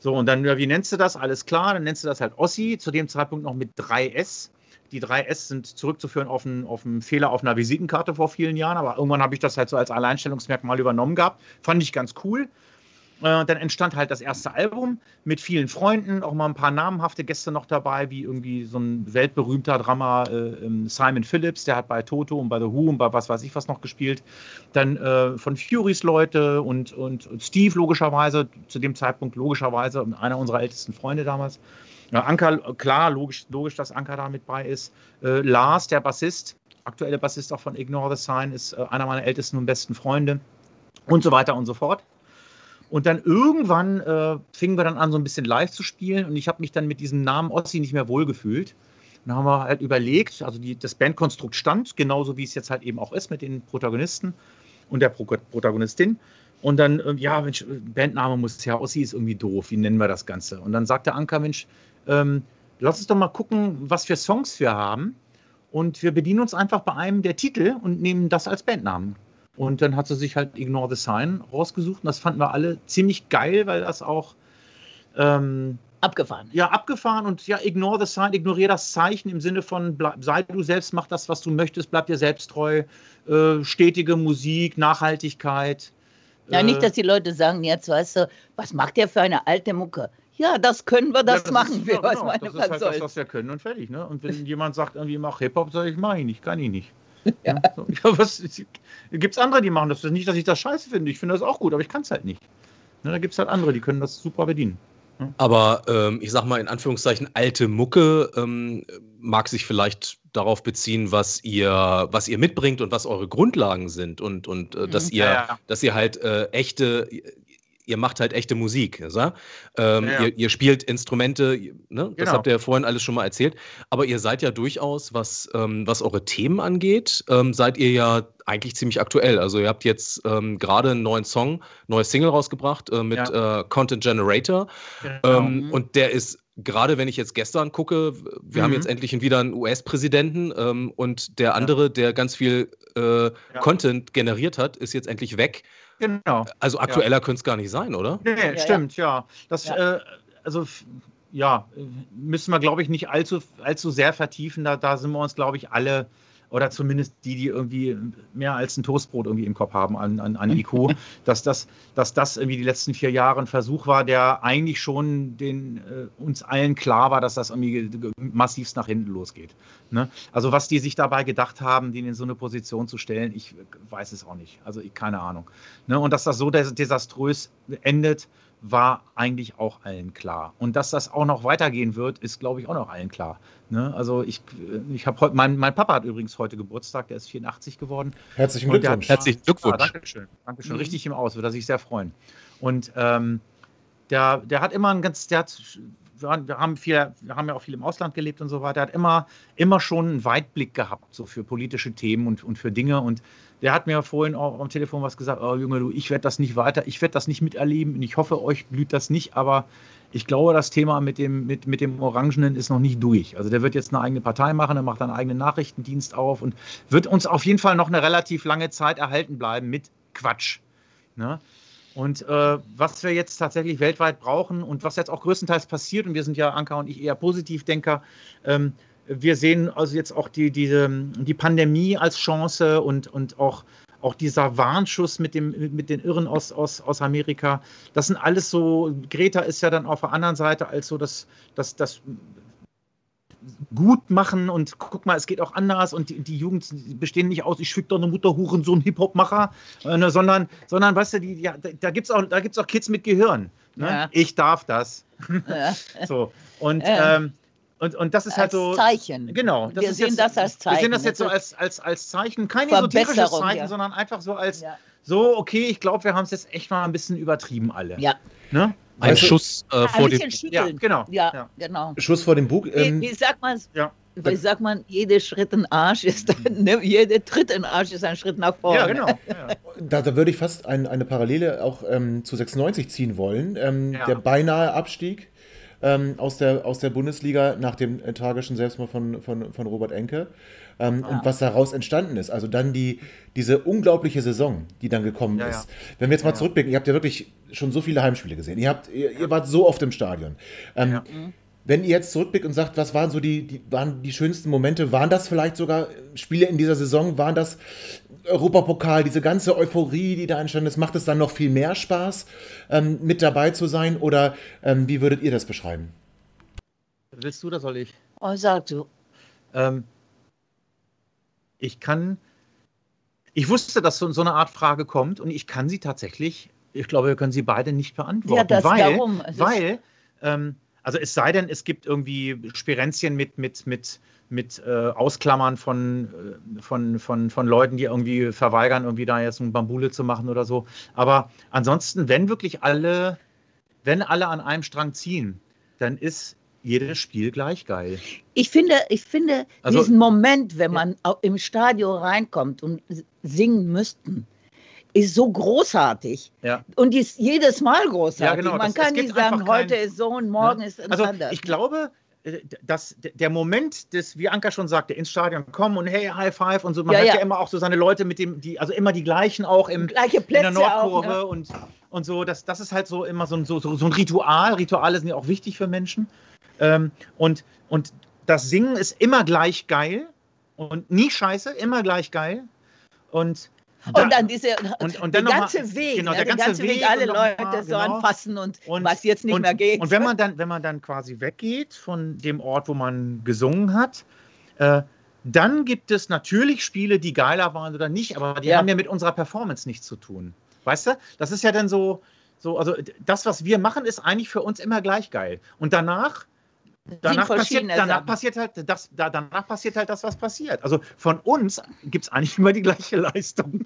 Speaker 3: So, und dann, wie nennst du das? Alles klar, dann nennst du das halt Ossi, zu dem Zeitpunkt noch mit 3S. Die 3S sind zurückzuführen auf einen, auf einen Fehler auf einer Visitenkarte vor vielen Jahren, aber irgendwann habe ich das halt so als Alleinstellungsmerkmal übernommen gehabt. Fand ich ganz cool. Äh, dann entstand halt das erste Album mit vielen Freunden, auch mal ein paar namenhafte Gäste noch dabei, wie irgendwie so ein weltberühmter Drama äh, ähm, Simon Phillips, der hat bei Toto und bei The Who und bei was weiß ich was noch gespielt. Dann äh, von Furies Leute und, und, und, Steve logischerweise, zu dem Zeitpunkt logischerweise, einer unserer ältesten Freunde damals. Ja, Anker, klar, logisch, logisch, dass Anker da mit bei ist. Äh, Lars, der Bassist, aktuelle Bassist auch von Ignore the Sign, ist äh, einer meiner ältesten und besten Freunde und so weiter und so fort. Und dann irgendwann äh, fingen wir dann an, so ein bisschen live zu spielen und ich habe mich dann mit diesem Namen Ossi nicht mehr wohlgefühlt. Dann haben wir halt überlegt, also die, das Bandkonstrukt stand, genauso wie es jetzt halt eben auch ist mit den Protagonisten und der Pro Protagonistin. Und dann, äh, ja, Mensch, Bandname muss ja, Ossi ist irgendwie doof, wie nennen wir das Ganze? Und dann sagte Anka, Mensch, ähm, lass uns doch mal gucken, was für Songs wir haben. Und wir bedienen uns einfach bei einem der Titel und nehmen das als Bandnamen. Und dann hat sie sich halt Ignore the Sign rausgesucht. Und das fanden wir alle ziemlich geil, weil das auch.
Speaker 4: Ähm, abgefahren.
Speaker 3: Ja, abgefahren und ja, ignore the sign, ignoriere das Zeichen im Sinne von bleib, sei du selbst, mach das, was du möchtest, bleib dir selbst treu, äh, stetige Musik, Nachhaltigkeit.
Speaker 4: Ja, äh, nicht, dass die Leute sagen, jetzt weißt du, was macht der für eine alte Mucke? Ja, das können wir, das, ja, das machen ist, wir. Ja, genau,
Speaker 3: was das ist halt soll. das, was wir können und fertig. Ne? Und wenn jemand sagt, irgendwie mach Hip-Hop, sage ich, mach ich nicht, kann ich nicht. Ja. So, ja, was gibt es andere, die machen das? Nicht, dass ich das scheiße finde. Ich finde das auch gut, aber ich kann es halt nicht. Ne, da gibt es halt andere, die können das super bedienen.
Speaker 2: Aber ähm, ich sag mal in Anführungszeichen, alte Mucke ähm, mag sich vielleicht darauf beziehen, was ihr, was ihr mitbringt und was eure Grundlagen sind und, und äh, dass mhm. ihr, ja, ja. dass ihr halt äh, echte, ihr macht halt echte Musik. Ähm, ja, ja. Ihr, ihr, spielt Instrumente, ne? das genau. habt ihr ja vorhin alles schon mal erzählt. Aber ihr seid ja durchaus, was, ähm, was eure Themen angeht, ähm, seid ihr ja eigentlich ziemlich aktuell. Also ihr habt jetzt ähm, gerade einen neuen Song, neues Single rausgebracht äh, mit ja. äh, Content Generator. Genau. Ähm, und der ist gerade wenn ich jetzt gestern gucke, wir mhm. haben jetzt endlich wieder einen US-Präsidenten ähm, und der andere, der ganz viel äh, ja. Content generiert hat, ist jetzt endlich weg. Genau. Also aktueller ja. könnte es gar nicht sein, oder?
Speaker 3: Nee, stimmt, ja. Das, äh, also ja, müssen wir, glaube ich, nicht allzu, allzu sehr vertiefen. Da, da sind wir uns, glaube ich, alle oder zumindest die, die irgendwie mehr als ein Toastbrot irgendwie im Kopf haben an, an, an IQ, dass, das, dass das irgendwie die letzten vier Jahre ein Versuch war, der eigentlich schon den, äh, uns allen klar war, dass das irgendwie massivst nach hinten losgeht. Ne? Also was die sich dabei gedacht haben, den in so eine Position zu stellen, ich weiß es auch nicht. Also ich, keine Ahnung. Ne? Und dass das so desaströs endet, war eigentlich auch allen klar. Und dass das auch noch weitergehen wird, ist, glaube ich, auch noch allen klar. Ne? Also ich, ich habe heute, mein, mein Papa hat übrigens heute Geburtstag, der ist 84 geworden.
Speaker 1: Herzlichen Glückwunsch.
Speaker 2: Hat, Herzlichen Glückwunsch.
Speaker 3: Ja, Dankeschön. Dankeschön. Mhm. Richtig im Aus, würde er sich sehr freuen. Und ähm, der, der hat immer ein ganz, der hat, wir haben, viel, wir haben ja auch viel im Ausland gelebt und so weiter, der hat immer, immer schon einen Weitblick gehabt, so für politische Themen und, und für Dinge. Und der hat mir vorhin auch am Telefon was gesagt, oh Junge, du, ich werde das nicht weiter, ich werde das nicht miterleben und ich hoffe, euch blüht das nicht, aber ich glaube, das Thema mit dem, mit, mit dem Orangenen ist noch nicht durch. Also der wird jetzt eine eigene Partei machen, er macht einen eigenen Nachrichtendienst auf und wird uns auf jeden Fall noch eine relativ lange Zeit erhalten bleiben mit Quatsch. Ne? Und äh, was wir jetzt tatsächlich weltweit brauchen und was jetzt auch größtenteils passiert, und wir sind ja, Anka und ich, eher Positivdenker, ähm, wir sehen also jetzt auch die, diese, die Pandemie als Chance und, und auch, auch dieser Warnschuss mit, dem, mit den Irren aus, aus, aus Amerika. Das sind alles so, Greta ist ja dann auf der anderen Seite als so das, das, das gut machen und guck mal, es geht auch anders und die, die Jugend bestehen nicht aus, ich schwick doch eine Mutter Huren, so ein Hip-Hop-Macher, äh, sondern, sondern, weißt du, die, ja, da, gibt es auch, auch Kids mit Gehirn. Ne? Ja. Ich darf das. Ja. so. Und ähm, und, und das ist halt
Speaker 4: als
Speaker 3: halt so.
Speaker 4: Zeichen.
Speaker 3: Genau.
Speaker 4: wir sehen jetzt, das als Zeichen.
Speaker 3: Wir sehen das jetzt so als, als, als Zeichen. Kein esoterisches Zeichen, ja. sondern einfach so als ja. so, okay, ich glaube, wir haben es jetzt echt mal ein bisschen übertrieben alle.
Speaker 4: Ja.
Speaker 2: Ne? Ein also, Schuss äh, vor
Speaker 4: ein dem Ja, genau. Ja, ja, genau.
Speaker 1: Schuss vor dem Bug.
Speaker 4: Ähm, wie, wie, sagt man ja. Wie sagt man, jeder Schritt in Arsch ist ne, jeder Tritt in Arsch ist ein Schritt nach vorne. Ja, genau.
Speaker 1: Ja. Da, da, würde ich fast ein, eine Parallele auch ähm, zu 96 ziehen wollen. Ähm, der beinahe Abstieg ähm, aus, der, aus der Bundesliga nach dem äh, tragischen Selbstmord von, von, von Robert Enke. Ähm, ja. Und was daraus entstanden ist. Also dann die, diese unglaubliche Saison, die dann gekommen ja, ist. Wenn wir jetzt mal zurückblicken, ihr habt ja wirklich schon so viele Heimspiele gesehen. Ihr, habt, ihr, ihr wart so oft im Stadion. Ähm, mhm. Wenn ihr jetzt zurückblickt und sagt, was waren so die, die, waren die schönsten Momente, waren das vielleicht sogar Spiele in dieser Saison, waren das Europapokal, diese ganze Euphorie, die da entstanden ist, macht es dann noch viel mehr Spaß, ähm, mit dabei zu sein? Oder ähm, wie würdet ihr das beschreiben?
Speaker 3: Willst du oder soll ich?
Speaker 4: Oh, sag du.
Speaker 3: Ähm, ich kann, ich wusste, dass so, so, eine Art Frage kommt und ich kann sie tatsächlich, ich glaube, wir können sie beide nicht beantworten. Ja, das weil, darum. weil ähm, also es sei denn, es gibt irgendwie Spirenzien mit, mit, mit mit äh, Ausklammern von, äh, von, von, von Leuten, die irgendwie verweigern, irgendwie da jetzt ein Bambule zu machen oder so. Aber ansonsten, wenn wirklich alle, wenn alle an einem Strang ziehen, dann ist jedes Spiel gleich geil.
Speaker 4: Ich finde, ich finde also, diesen Moment, wenn man ja. im Stadion reinkommt und singen müssten, ist so großartig. Ja. Und die ist jedes Mal großartig. Ja, genau, man das, kann nicht sagen, heute ist so und morgen ja. ist
Speaker 3: also, anders. Ich glaube, äh, dass der Moment des, wie Anka schon sagte, ins Stadion kommen und hey, High Five und so, man ja, hat ja. ja. immer auch so seine Leute mit dem, die, also immer die gleichen auch im,
Speaker 4: Gleiche
Speaker 3: in der Nordkurve auch, ne? und, und so, das, das ist halt so immer so ein, so, so, ein Ritual. Rituale sind ja auch wichtig für Menschen. Ähm, und, und das Singen ist immer gleich geil und nie scheiße, immer gleich geil. Und
Speaker 4: und dann diese und, und dann der ganze mal, Weg, genau, ne? der, ganze, ganze Weg, Weg alle Leute mal, so genau. anfassen und, und, was jetzt nicht
Speaker 3: und,
Speaker 4: mehr geht.
Speaker 3: Und wenn man dann, wenn man dann quasi weggeht von dem Ort, wo man gesungen hat, äh, dann gibt es natürlich Spiele, die geiler waren oder nicht, aber die ja. haben ja mit unserer Performance nichts zu tun. Weißt du? Das ist ja dann so, so, also das, was wir machen, ist eigentlich für uns immer gleich geil. Und danach danach passiert, danach passiert, halt das, da, danach passiert halt das, was passiert. Also von uns gibt es eigentlich immer die gleiche Leistung.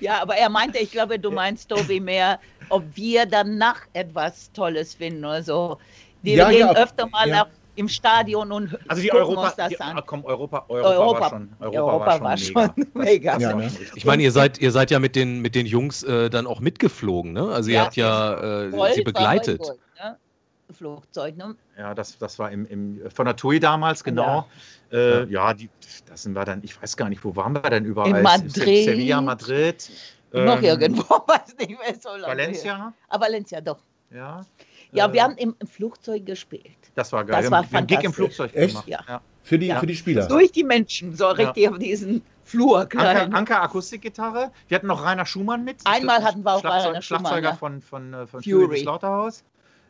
Speaker 4: ja, aber er meinte, ich glaube, du meinst, Tobi, mehr, ob wir danach etwas Tolles finden oder so. Wir ja, gehen ja, öfter mal ja. nach, im Stadion und
Speaker 3: also die Europa, das die, an. Komm, Europa, Europa, Europa, war schon, Europa, Europa war schon, war schon mega.
Speaker 2: mega. Ne? Ich meine, ihr seid, ihr seid ja mit den, mit den Jungs äh, dann auch mitgeflogen, ne? Also ihr habt ja äh, sie begleitet. Gold?
Speaker 4: Flugzeug, ne?
Speaker 3: Ja, das, das war im, im, von der TUI damals, genau. Ja, äh, ja die, das sind wir dann, ich weiß gar nicht, wo waren wir denn überall?
Speaker 4: In Madrid.
Speaker 3: Sevilla, Madrid.
Speaker 4: Noch ähm, irgendwo, weiß nicht mehr so lange.
Speaker 3: Valencia?
Speaker 4: Ah, Valencia, doch.
Speaker 3: Ja.
Speaker 4: Ja, äh, wir haben im, im, Flugzeug gespielt.
Speaker 3: Das war geil.
Speaker 4: Das war
Speaker 3: wir haben Gig im Flugzeug
Speaker 1: Echt?
Speaker 3: gemacht.
Speaker 4: Ja.
Speaker 1: ja. Für, die,
Speaker 4: ja.
Speaker 1: für die Spieler.
Speaker 4: Durch die Menschen, so richtig ja. auf diesen Flur.
Speaker 3: Anker, Anker Akustikgitarre. Wir hatten noch Rainer Schumann mit.
Speaker 4: Einmal hatten wir auch
Speaker 3: Schlagzeug,
Speaker 4: Rainer Schumann.
Speaker 3: Schlagzeuger von, von, von, von Fury Slaughterhouse.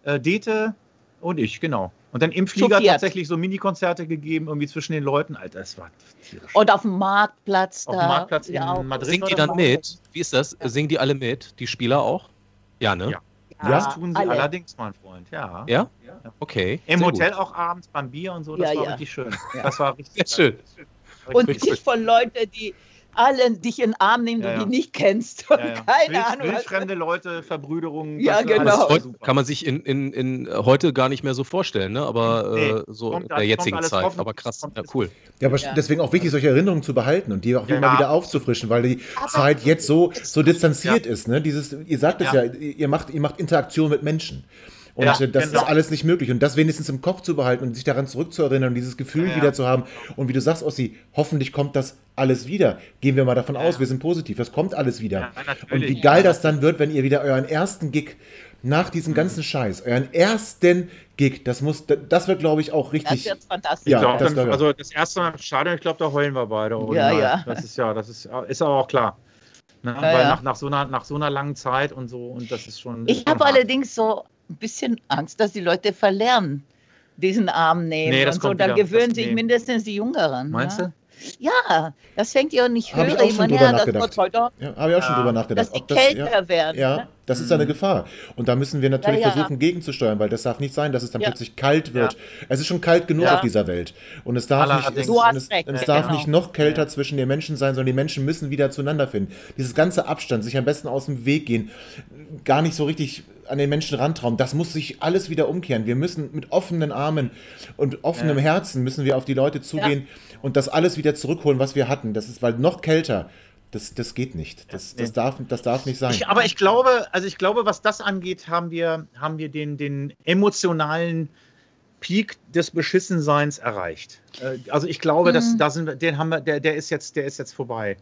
Speaker 3: Äh, Dete und ich, genau. Und dann im Flieger
Speaker 4: Schockiert.
Speaker 3: tatsächlich so Mini-Konzerte gegeben, irgendwie zwischen den Leuten. Alter, das war tierisch.
Speaker 4: Und auf dem Marktplatz da.
Speaker 3: Auf dem Marktplatz
Speaker 4: ja,
Speaker 3: in. Madrid.
Speaker 2: Singen die dann mit? Wie ist das? Singen die alle mit? Die Spieler auch? Ja, ne?
Speaker 3: Ja.
Speaker 1: Ja?
Speaker 3: Das tun sie
Speaker 4: alle.
Speaker 3: allerdings, mein Freund, ja.
Speaker 2: Ja? Okay.
Speaker 3: Im
Speaker 2: sehr
Speaker 3: Hotel
Speaker 2: gut.
Speaker 3: auch abends beim Bier und so, das
Speaker 4: Ja,
Speaker 3: war
Speaker 4: ja.
Speaker 3: richtig schön.
Speaker 4: Ja.
Speaker 3: Das war richtig
Speaker 2: Sehr schön.
Speaker 4: Und
Speaker 3: Richtig
Speaker 4: nicht von Leuten, die alle dich in den Arm nehmen,
Speaker 3: Ja,
Speaker 4: du
Speaker 3: ja.
Speaker 4: die nicht kennst. Und
Speaker 3: Ja, ja.
Speaker 4: keine
Speaker 3: Wild,
Speaker 4: Ahnung.
Speaker 3: Wildfremde Leute, Verbrüderungen.
Speaker 4: Ja, genau.
Speaker 3: alles
Speaker 2: kann man sich in, in, in heute gar nicht mehr so vorstellen, ne? aber
Speaker 3: Nee,
Speaker 2: äh, so in der jetzigen Zeit. Aber krass, cool.
Speaker 1: Ja, aber
Speaker 4: Ja.
Speaker 1: deswegen auch wichtig, solche Erinnerungen zu behalten und die auch
Speaker 3: Ja,
Speaker 1: immer
Speaker 3: ja.
Speaker 1: wieder aufzufrischen, weil die
Speaker 4: Aber-
Speaker 1: Zeit jetzt so, so distanziert ist. Ne? Dieses, ihr sagt es ja,
Speaker 3: Ja.
Speaker 1: ihr, macht, ihr macht Interaktion mit Menschen. Und
Speaker 3: Ja,
Speaker 1: das
Speaker 3: genau.
Speaker 1: ist alles nicht möglich. Und das wenigstens im Kopf zu behalten und sich daran zurückzuerinnern und dieses Gefühl
Speaker 3: Ja, ja.
Speaker 1: wieder zu haben. Und wie du sagst, Ossi, hoffentlich kommt das alles wieder. Gehen wir mal davon aus, wir sind positiv. Das kommt alles wieder. Und wie geil das dann wird, wenn ihr wieder euren ersten Gig nach diesem
Speaker 3: Mhm.
Speaker 1: ganzen Scheiß, euren ersten Gig, das muss, das wird, glaube ich, auch
Speaker 4: Das
Speaker 1: richtig.
Speaker 4: wird fantastisch.
Speaker 1: Ja,
Speaker 3: glaub,
Speaker 1: das
Speaker 3: dann, also das erste Mal im Stadion, ich glaube, da heulen wir beide.
Speaker 4: Ja,
Speaker 3: original.
Speaker 4: ja.
Speaker 3: Das ist ja, das ist, ist aber auch klar. Ne?
Speaker 4: Ja,
Speaker 3: Weil
Speaker 4: ja.
Speaker 3: Nach, nach, so einer, nach so einer langen Zeit und so, und das ist schon.
Speaker 4: Ich habe allerdings so ein bisschen Angst, dass die Leute verlernen, diesen Arm nehmen
Speaker 3: Nee, das
Speaker 4: und so. Dann gewöhnen sich
Speaker 3: nee.
Speaker 4: mindestens die Jüngeren.
Speaker 3: Meinst
Speaker 4: ne?
Speaker 3: du?
Speaker 4: Ja, das fängt ja nicht
Speaker 1: ich
Speaker 4: höher.
Speaker 1: auch schon
Speaker 4: meine,
Speaker 1: drüber
Speaker 4: ja, das
Speaker 1: nachgedacht.
Speaker 4: wird heute,
Speaker 1: Ja, habe ich auch schon
Speaker 3: Ja.
Speaker 1: drüber nachgedacht.
Speaker 4: dass die
Speaker 1: das-
Speaker 4: kälter
Speaker 1: ja,
Speaker 4: werden.
Speaker 1: Ja,
Speaker 4: Ne?
Speaker 1: das ist eine Gefahr. Und da müssen wir natürlich
Speaker 4: Ja, ja.
Speaker 1: versuchen, gegenzusteuern, weil das darf nicht sein, dass es dann
Speaker 4: Ja.
Speaker 1: plötzlich kalt wird.
Speaker 3: Ja.
Speaker 1: Es ist schon kalt genug
Speaker 4: Ja.
Speaker 1: auf dieser Welt. Und es darf, nicht, es, es,
Speaker 4: recht,
Speaker 1: und es
Speaker 4: ja,
Speaker 1: darf
Speaker 4: genau.
Speaker 1: nicht noch kälter zwischen den Menschen sein, sondern die Menschen müssen wieder zueinander finden. Dieses ganze Abstand, sich am besten aus dem Weg gehen, gar nicht so richtig an den Menschen rantrauen, das muss sich alles wieder umkehren. Wir müssen mit offenen Armen und offenem
Speaker 3: Ja.
Speaker 1: Herzen müssen wir auf die Leute zugehen und das alles wieder zurückholen, was wir hatten. Das ist, weil noch kälter, das, das geht nicht. Das, das,
Speaker 3: nee.
Speaker 1: darf, das darf nicht sein.
Speaker 3: Ich, aber ich glaube, also ich glaube, was das angeht, haben wir, haben wir den, den emotionalen Peak des Beschissenseins erreicht. Äh, Also ich glaube, dass
Speaker 4: Mhm.
Speaker 3: da sind wir, den haben wir, der, der ist jetzt, der ist jetzt vorbei.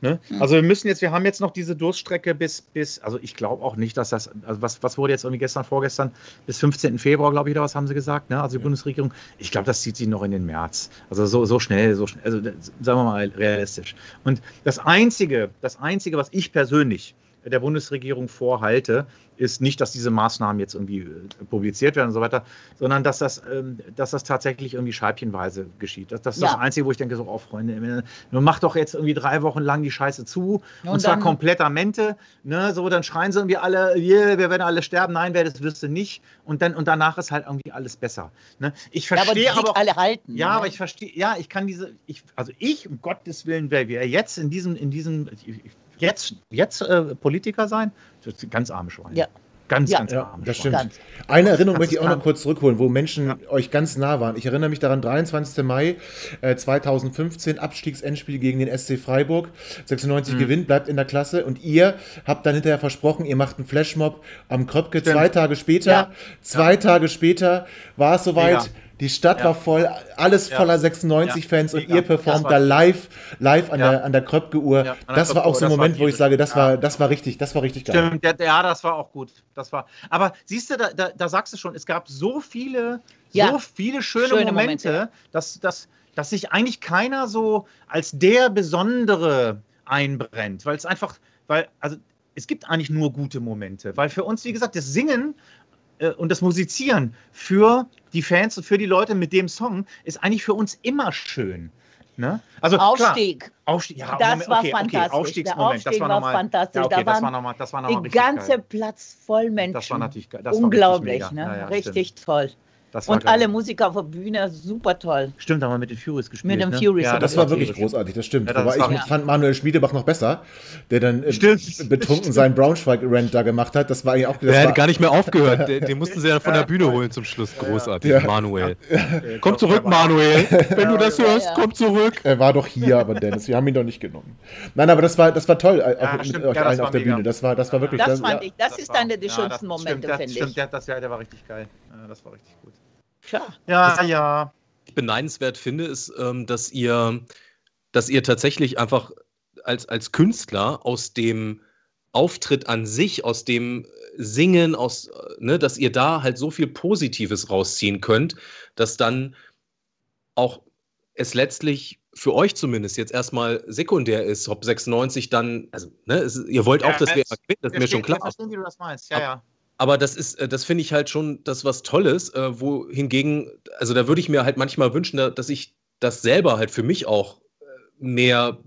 Speaker 3: Ne? Also wir müssen jetzt, wir haben jetzt noch diese Durststrecke bis, bis, also ich glaube auch nicht, dass das, also was, was wurde jetzt irgendwie gestern, vorgestern, bis 15. Februar, glaube ich, oder was haben sie gesagt, ne? Also die Bundesregierung, ich glaube, das zieht sich noch in den März. Also so, so schnell, so schnell, also sagen wir mal realistisch. Und das Einzige, das Einzige, was ich persönlich der Bundesregierung vorhalte, ist nicht, dass diese Maßnahmen jetzt irgendwie äh, publiziert werden und so weiter, sondern dass das, ähm, dass das tatsächlich irgendwie scheibchenweise geschieht. Das, das ist
Speaker 4: Ja.
Speaker 3: das Einzige, wo ich denke, so, oh Freunde, nun macht doch jetzt irgendwie drei Wochen lang die Scheiße zu und,
Speaker 4: Und
Speaker 3: zwar komplettamente, ne, so, dann schreien sie irgendwie alle, yeah, wir werden alle sterben, nein, wer das wüsste nicht und dann, und danach ist halt irgendwie alles besser. Ne? Ich
Speaker 4: Ja, aber die
Speaker 3: verstehe aber, auch-
Speaker 4: alle halten.
Speaker 3: ja,
Speaker 4: ne?
Speaker 3: aber ich verstehe, ja, ich kann diese, ich, also ich, um Gottes Willen, wer wir jetzt in diesem, in diesem, jetzt, jetzt äh, Politiker sein, das ist ganz arme Schweine.
Speaker 4: Ja.
Speaker 3: Ganz,
Speaker 4: Ja.
Speaker 3: ganz
Speaker 1: Ja,
Speaker 3: arme
Speaker 1: das
Speaker 3: Schweine.
Speaker 1: stimmt.
Speaker 4: Ganz.
Speaker 1: Eine Erinnerung
Speaker 3: Das
Speaker 1: möchte ich auch noch kurz zurückholen, wo Menschen
Speaker 3: Ja.
Speaker 1: euch ganz nah waren. Ich erinnere mich daran, 23. Mai äh, 2015, Abstiegsendspiel gegen den SC Freiburg. 96
Speaker 3: Mhm.
Speaker 1: gewinnt, bleibt in der Klasse und ihr habt dann hinterher versprochen, ihr macht einen Flashmob am Kröpke.
Speaker 3: Stimmt.
Speaker 1: Zwei Tage später,
Speaker 4: Ja.
Speaker 1: zwei Tage später war es soweit. Die Stadt
Speaker 3: Ja.
Speaker 1: war voll, alles
Speaker 3: Ja.
Speaker 1: voller 96-Fans
Speaker 3: Ja.
Speaker 1: und ihr performt da live, live an
Speaker 3: Ja.
Speaker 1: der, an der Kröpke-Uhr. Das war auch so ein Moment, wo ich sage, das
Speaker 3: Ja.
Speaker 1: war, das war richtig, das war richtig geil.
Speaker 3: Stimmt, ja, das war auch gut. Das war. Aber siehst du, da, da, da sagst du schon, es gab so viele,
Speaker 4: Ja.
Speaker 3: so viele schöne,
Speaker 4: Schöne
Speaker 3: Momente,
Speaker 4: Momente.
Speaker 3: dass, dass, dass sich eigentlich keiner so als der Besondere einbrennt, weil es einfach, weil, also es gibt eigentlich nur gute Momente, weil für uns, wie gesagt, das Singen äh, und das Musizieren für die Fans und für die Leute mit dem Song ist eigentlich für uns immer schön. Ne? Also klar,
Speaker 4: Aufstieg.
Speaker 3: Aufstieg, ja,
Speaker 4: Das
Speaker 3: Moment,
Speaker 4: war
Speaker 3: okay,
Speaker 4: fantastisch.
Speaker 3: Okay, Aufstiegsmoment,
Speaker 4: Der Aufstieg
Speaker 3: das war,
Speaker 4: war
Speaker 3: nochmal,
Speaker 4: fantastisch.
Speaker 3: Ja, okay,
Speaker 4: Da
Speaker 3: das war nochmal, das war nochmal
Speaker 4: Die ganze
Speaker 3: geil.
Speaker 4: Platz voll Menschen.
Speaker 3: Das war natürlich geil. Das war
Speaker 4: Unglaublich,
Speaker 3: richtig,
Speaker 4: ne?
Speaker 3: Ja, ja,
Speaker 4: richtig toll. Und alle Musiker auf der Bühne, super toll.
Speaker 3: Stimmt, haben wir mit den Furies gespielt.
Speaker 4: Mit den
Speaker 3: ne?
Speaker 4: Furies.
Speaker 1: Ja, das war wirklich großartig, das stimmt.
Speaker 3: Ja, das
Speaker 1: Aber ich fand Manuel Schmiedebach noch besser, der dann äh,
Speaker 3: Stimmt.
Speaker 1: betrunken seinen Braunschweig-Rant da gemacht hat. Das war eigentlich auch. Das
Speaker 2: Der hat gar nicht mehr aufgehört. Den, den mussten sie ja von der Bühne holen zum Schluss. Großartig.
Speaker 1: Ja.
Speaker 2: Manuel. Komm zurück, Manuel. Wenn du das
Speaker 4: Ja,
Speaker 2: hörst,
Speaker 4: ja.
Speaker 2: komm zurück.
Speaker 1: Er war doch hier, aber Dennis, wir haben ihn doch nicht genommen. Nein, aber das war, das war toll, äh, auch
Speaker 3: Ja,
Speaker 1: mit
Speaker 3: stimmt.
Speaker 1: euch
Speaker 3: Ja, das
Speaker 1: allen auf der
Speaker 3: mega.
Speaker 1: Bühne. Das war, das war wirklich.
Speaker 4: Das
Speaker 1: ja,
Speaker 4: fand ich, das, ist einer der
Speaker 3: ja,
Speaker 4: schönsten
Speaker 3: das
Speaker 4: Momente,
Speaker 3: stimmt, das
Speaker 4: finde
Speaker 3: Stimmt,
Speaker 4: ich.
Speaker 3: der, das, ja, der war richtig geil. Ja, das war richtig gut.
Speaker 4: Tja.
Speaker 3: Ja, ja.
Speaker 2: beneidenswert finde, ist, ähm, dass ihr, dass ihr tatsächlich einfach als, als Künstler aus dem Auftritt an sich, aus dem Singen, aus, äh, ne, dass ihr da halt so viel Positives rausziehen könnt, dass dann auch es letztlich für euch zumindest jetzt erstmal sekundär ist, ob 96 dann, also ne, es, ihr wollt auch,
Speaker 3: Ja,
Speaker 2: dass wir das ist mir schon klar.
Speaker 3: verstehen, wie du das meinst. Ja, ja.
Speaker 2: Aber das ist, äh, das finde ich halt schon das was Tolles, äh, wohingegen, also da würde ich mir halt manchmal wünschen, da- dass ich das selber halt für mich auch äh, mehr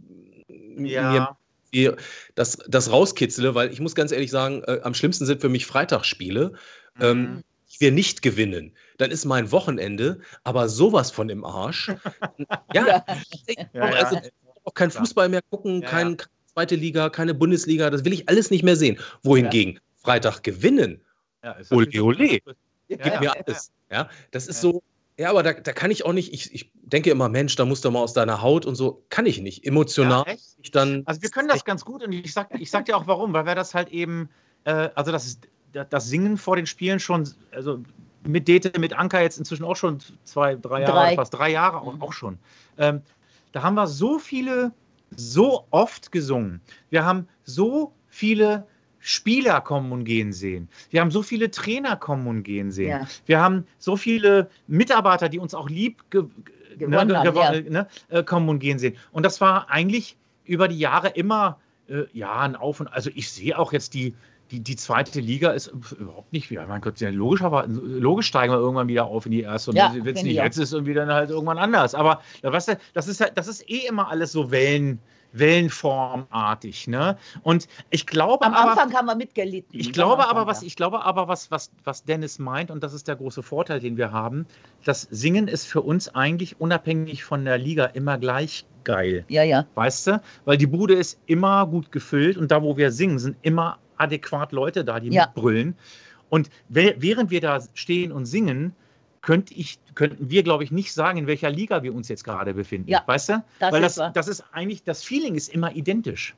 Speaker 2: mir
Speaker 3: Ja.
Speaker 2: mir das, das rauskitzele, weil ich muss ganz ehrlich sagen, äh, am schlimmsten sind für mich Freitagsspiele. Ähm,
Speaker 3: Mhm.
Speaker 2: ich wir nicht gewinnen, dann ist mein Wochenende aber sowas von im Arsch. ja, ich
Speaker 3: Ja,
Speaker 2: auch, also,
Speaker 3: ja.
Speaker 2: auch kein. Fußball mehr gucken,
Speaker 3: Ja,
Speaker 2: kein,
Speaker 3: ja.
Speaker 2: keine zweite Liga, keine Bundesliga, das will ich alles nicht mehr sehen. Wohingegen Freitag gewinnen,
Speaker 3: Ja, ist
Speaker 2: Ole, ole.
Speaker 3: Ja,
Speaker 2: gib
Speaker 3: ja,
Speaker 2: mir
Speaker 3: ja,
Speaker 2: alles. Ja, das ist
Speaker 3: Ja.
Speaker 2: so. Ja, aber da, da kann ich auch nicht, ich, ich denke immer, Mensch, da musst du mal aus deiner Haut und so. Kann ich nicht. Emotional
Speaker 3: Ja, echt?
Speaker 2: ich dann.
Speaker 3: Also wir können das ganz gut und ich sag, ich sag dir auch warum, weil wir das halt eben, äh, also das, ist, das Singen vor den Spielen schon, also mit Dete, mit Anka jetzt inzwischen auch schon zwei, drei Jahre,
Speaker 4: Drei.
Speaker 3: fast drei Jahre auch, auch schon. Ähm, da haben wir so viele, so oft gesungen. Wir haben so viele Spieler kommen und gehen sehen. Wir haben so viele Trainer kommen und gehen sehen.
Speaker 4: Ja.
Speaker 3: Wir haben so viele Mitarbeiter, die uns auch lieb ge
Speaker 4: Gewonnen
Speaker 3: ne,
Speaker 4: haben,
Speaker 3: gewo-
Speaker 4: ja.
Speaker 3: ne, äh, kommen und gehen sehen. Und das war eigentlich über die Jahre immer äh, ja ein Auf und also ich sehe auch jetzt die die, die zweite Liga ist überhaupt nicht wieder. Mein Gott, ja, logisch, aber logisch steigen wir irgendwann wieder auf in die erste. Und
Speaker 4: Ja,
Speaker 3: jetzt
Speaker 4: finde
Speaker 3: nicht,
Speaker 4: ich auch.
Speaker 3: jetzt ist irgendwie dann halt irgendwann anders. Aber weißt du, das ist halt, das ist eh immer alles so Wellen, Wellenformartig. Ne? Und ich glaube
Speaker 4: Am
Speaker 3: aber,
Speaker 4: Anfang haben wir mitgelitten.
Speaker 3: ich glaube
Speaker 4: Anfang,
Speaker 3: aber, was, ich glaube aber, was, was, was Dennis meint, und das ist der große Vorteil, den wir haben, das Singen ist für uns eigentlich unabhängig von der Liga immer gleich geil.
Speaker 4: Ja, ja.
Speaker 3: Weißt du? Weil die Bude ist immer gut gefüllt und da, wo wir singen, sind immer adäquat Leute da, die
Speaker 4: Ja.
Speaker 3: mitbrüllen. Und während wir da stehen und singen, könnte ich, könnten wir, glaube ich, nicht sagen, in welcher Liga wir uns jetzt gerade befinden.
Speaker 4: Ja,
Speaker 3: weißt du?
Speaker 4: das
Speaker 3: Weil
Speaker 4: ist
Speaker 3: das,
Speaker 4: wahr.
Speaker 3: das ist eigentlich, das Feeling ist immer identisch.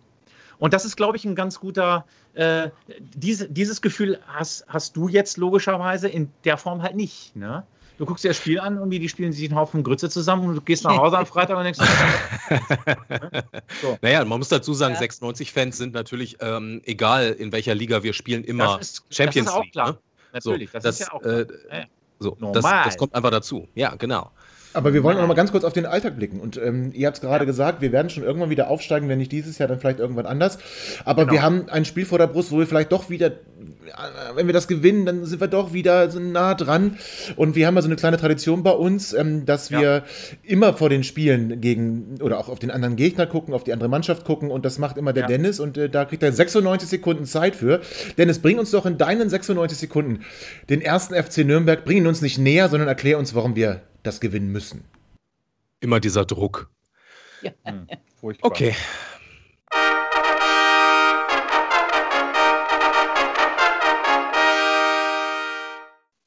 Speaker 3: Und das ist, glaube ich, ein ganz guter, äh, diese, dieses Gefühl hast, hast du jetzt logischerweise in der Form halt nicht. Ne? Du guckst dir das Spiel an und die spielen sich einen Haufen Grütze zusammen und du gehst nach Hause am Freitag und denkst, So.
Speaker 2: Naja, man muss dazu sagen,
Speaker 4: Ja.
Speaker 2: 96-Fans sind natürlich, ähm, egal in welcher Liga wir spielen, immer
Speaker 3: das ist,
Speaker 2: Champions
Speaker 3: das ist auch
Speaker 2: League.
Speaker 3: klar.
Speaker 2: Ne?
Speaker 3: Natürlich,
Speaker 2: so,
Speaker 3: das, ist ja auch
Speaker 2: äh,
Speaker 3: ja.
Speaker 2: So, das,
Speaker 3: Normal.
Speaker 2: das kommt einfach dazu. Ja, genau.
Speaker 1: Aber wir wollen auch noch mal ganz kurz auf den Alltag blicken. Und ähm, ihr habt es gerade gesagt, wir werden schon irgendwann wieder aufsteigen, wenn nicht dieses Jahr, dann vielleicht irgendwann anders. Aber
Speaker 3: Genau.
Speaker 1: wir haben ein Spiel vor der Brust, wo wir vielleicht doch wieder, äh, wenn wir das gewinnen, dann sind wir doch wieder so nah dran. Und wir haben ja so eine kleine Tradition bei uns, ähm, dass wir immer vor den Spielen gegen oder auch auf den anderen Gegner gucken, auf die andere Mannschaft gucken. Und das macht immer der
Speaker 3: Ja.
Speaker 1: Dennis. Und äh, da kriegt er 96 Sekunden Zeit für. Dennis, bring uns doch in deinen 96 Sekunden den ersten FC Nürnberg, bring ihn uns nicht näher, sondern erklär uns, warum wir das gewinnen müssen.
Speaker 2: Immer dieser Druck.
Speaker 3: Hm, furchtbar.
Speaker 2: Okay.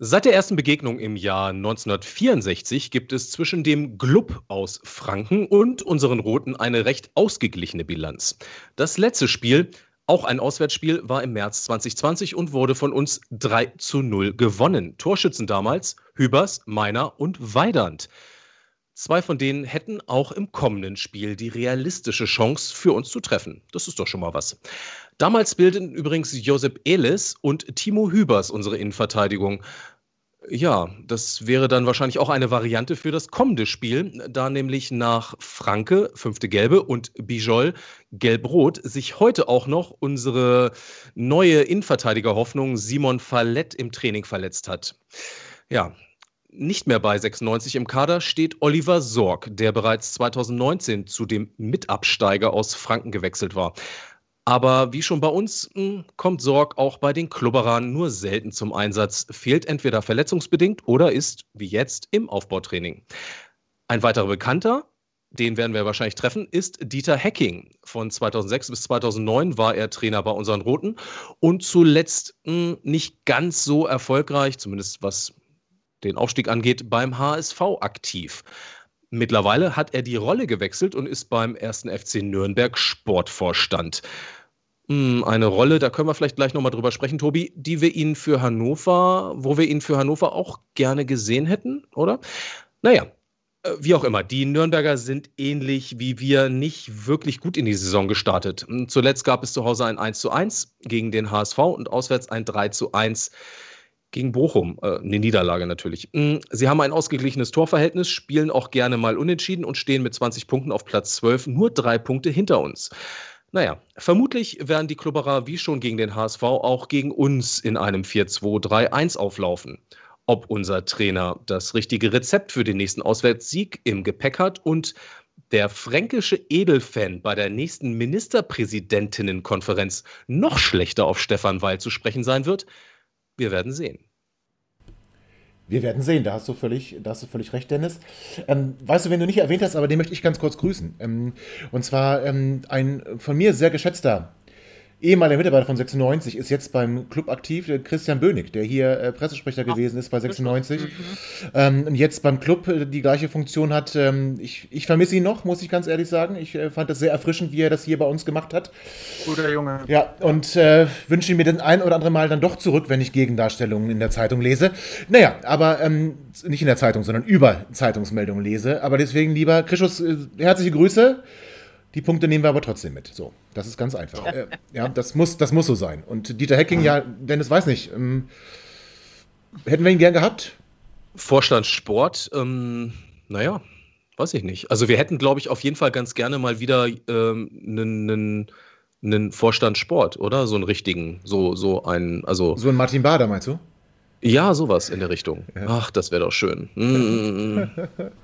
Speaker 2: Seit der ersten Begegnung im Jahr 1964 gibt es zwischen dem Glub aus Franken und unseren Roten eine recht ausgeglichene Bilanz. Das letzte Spiel, auch ein Auswärtsspiel, war im März 2020 und wurde von uns 3 zu 0 gewonnen. Torschützen damals Hübers, Meiner und Weidand. Zwei von denen hätten auch im kommenden Spiel die realistische Chance für uns zu treffen. Das ist doch schon mal was. Damals bildeten übrigens Josep Elis und Timo Hübers unsere Innenverteidigung. Ja, das wäre dann wahrscheinlich auch eine Variante für das kommende Spiel, da nämlich nach Franke, fünfte Gelbe, und Bijol, Gelb-Rot, sich heute auch noch unsere neue Innenverteidiger-Hoffnung Simon Fallett im Training verletzt hat. Ja, nicht mehr bei 96 im Kader steht Oliver Sorg, der bereits 2019 zu dem Mitabsteiger aus Franken gewechselt war. Aber wie schon bei uns hm, kommt Sorg auch bei den Klubberern nur selten zum Einsatz, fehlt entweder verletzungsbedingt oder ist, wie jetzt, im Aufbautraining. Ein weiterer Bekannter, den werden wir wahrscheinlich treffen, ist Dieter Hecking. Von 2006 bis 2009 war er Trainer bei unseren Roten und zuletzt mh, hm, nicht ganz so erfolgreich, zumindest was den Aufstieg angeht, beim HSV aktiv. Mittlerweile hat er die Rolle gewechselt und ist beim ersten FC Nürnberg Sportvorstand. Hm, eine Rolle, da können wir vielleicht gleich nochmal drüber sprechen, Tobi, die wir ihn für Hannover, wo wir ihn für Hannover auch gerne gesehen hätten, oder? Naja, äh, wie auch immer, die Nürnberger sind ähnlich wie wir nicht wirklich gut in die Saison gestartet. Hm, zuletzt gab es zu Hause ein 1 zu 1 gegen den HSV und auswärts ein 3 zu 1 gegen Bochum, äh, eine Niederlage natürlich. Mm, sie haben ein ausgeglichenes Torverhältnis, spielen auch gerne mal unentschieden und stehen mit 20 Punkten auf Platz 12, nur drei Punkte hinter uns. Naja, vermutlich werden die Klubberer wie schon gegen den HSV auch gegen uns in einem 4-2-3-1 auflaufen. Ob unser Trainer das richtige Rezept für den nächsten Auswärtssieg im Gepäck hat und der fränkische Edelfan bei der nächsten Ministerpräsidentinnenkonferenz noch schlechter auf Stefan Weil zu sprechen sein wird, wir werden sehen.
Speaker 1: Wir werden sehen, da hast du völlig, da hast du völlig recht, Dennis. Ähm, weißt du, wenn du nicht erwähnt hast, aber den möchte ich ganz kurz grüßen. Ähm, und zwar ähm, ein von mir sehr geschätzter ehemaliger Mitarbeiter von 96, ist jetzt beim Club aktiv, Christian Bönig, der hier äh, Pressesprecher Ach, gewesen ist bei 96. Mhm. Ähm, und jetzt beim Club äh, die gleiche Funktion hat. Ähm, ich, ich vermisse ihn noch, muss ich ganz ehrlich sagen. Ich äh, fand das sehr erfrischend, wie er das hier bei uns gemacht hat.
Speaker 3: Guter Junge.
Speaker 1: Ja, und äh, wünsche ihn mir den ein oder andere Mal dann doch zurück, wenn ich Gegendarstellungen in der Zeitung lese. Naja, aber ähm, nicht in der Zeitung, sondern über Zeitungsmeldungen lese. Aber deswegen, lieber Krischus, äh, herzliche Grüße. Die Punkte nehmen wir aber trotzdem mit. So, das ist ganz einfach. äh, ja, das muss, das muss so sein. Und Dieter Hecking, ja, Dennis weiß nicht. Ähm, hätten wir ihn gern gehabt?
Speaker 2: Vorstand Sport, ähm, naja, weiß ich nicht. Also wir hätten, glaube ich, auf jeden Fall ganz gerne mal wieder einen ähm, einen Vorstand Sport, oder? So einen richtigen, so, so einen, also.
Speaker 1: So ein Martin Bader, meinst du?
Speaker 2: Ja, sowas in der Richtung. Ja. Ach, das wäre doch schön. Mm, mm, mm.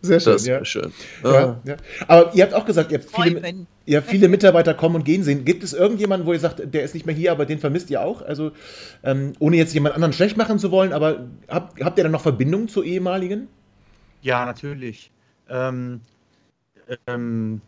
Speaker 1: Sehr schön.
Speaker 2: Das
Speaker 1: ja.
Speaker 2: schön.
Speaker 1: Ja, ah. ja. Aber ihr habt auch gesagt, ihr habt, viele, ihr habt viele Mitarbeiter kommen und gehen sehen. Gibt es irgendjemanden, wo ihr sagt, der ist nicht mehr hier, aber den vermisst ihr auch? Also, ähm, ohne jetzt jemand anderen schlecht machen zu wollen, aber habt, habt ihr dann noch Verbindungen zu ehemaligen?
Speaker 3: Ja, natürlich. Ähm, ähm,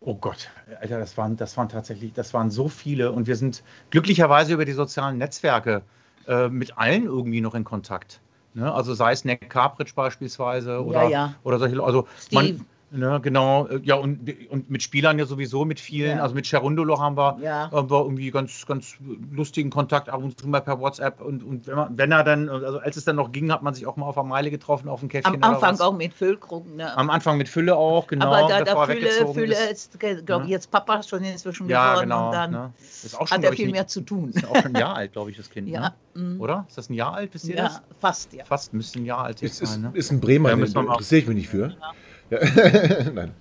Speaker 3: oh Gott, Alter, das waren, das waren tatsächlich, das waren so viele und wir sind glücklicherweise über die sozialen Netzwerke äh, mit allen irgendwie noch in Kontakt. Ne? Also sei es Nick Carpridge beispielsweise oder, ja, ja. oder solche Also Steve. man, Ne, genau, äh, ja, und, und mit Spielern ja sowieso mit vielen. Ja. Also mit Cherundolo haben wir, ja. haben wir irgendwie ganz, ganz lustigen Kontakt ab und zu mal per WhatsApp. Und, und wenn, man, wenn er dann, also als es dann noch ging, hat man sich auch mal auf der Meile getroffen, auf dem Käffchen.
Speaker 4: Am Anfang auch mit Füllkrug.
Speaker 3: Ne? Am Anfang mit Fülle auch, genau.
Speaker 4: Aber da, da Fülle, Fülle ist, glaube ich, jetzt Papa schon inzwischen
Speaker 3: ja,
Speaker 4: geworden.
Speaker 3: Genau,
Speaker 4: und dann
Speaker 3: ne?
Speaker 4: ist auch schon, hat er viel mehr zu tun.
Speaker 3: Ist auch schon ein Jahr alt, glaube ich, das Kind. Ja. Ne? Mhm. Oder? Ist das ein Jahr alt, wisst ihr
Speaker 4: ja,
Speaker 3: das?
Speaker 4: Fast, ja.
Speaker 3: Fast müsste ein Jahr alt
Speaker 1: ist, sein. Ne? Ist ein Bremer, ja, interessiere ich mich nicht für. Ja. Ja.
Speaker 3: Nein.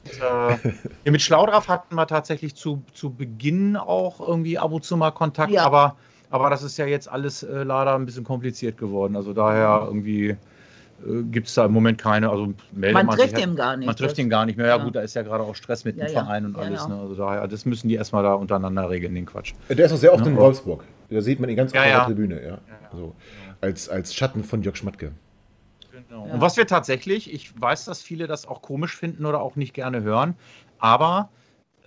Speaker 3: Äh, mit Schlaudraff hatten wir tatsächlich zu, zu Beginn auch irgendwie ab und zu mal Kontakt, ja. aber, aber das ist ja jetzt alles äh, leider ein bisschen kompliziert geworden. Also daher irgendwie äh, gibt es da im Moment keine, also
Speaker 4: meldet man, man trifft ihn halt, gar nicht.
Speaker 3: Man trifft ihn gar nicht mehr. Ja, ja, gut, da ist ja gerade auch Stress mit dem Verein und alles. Genau. Ne? Also daher, das müssen die erstmal da untereinander regeln, den Quatsch.
Speaker 1: Der ist auch sehr oft in Wolfsburg. Da sieht man ihn ganz auf der Tribüne, ja. Also, als, als Schatten von Jörg Schmatke.
Speaker 3: Genau. Ja. Und was wir tatsächlich, ich weiß, dass viele das auch komisch finden oder auch nicht gerne hören, aber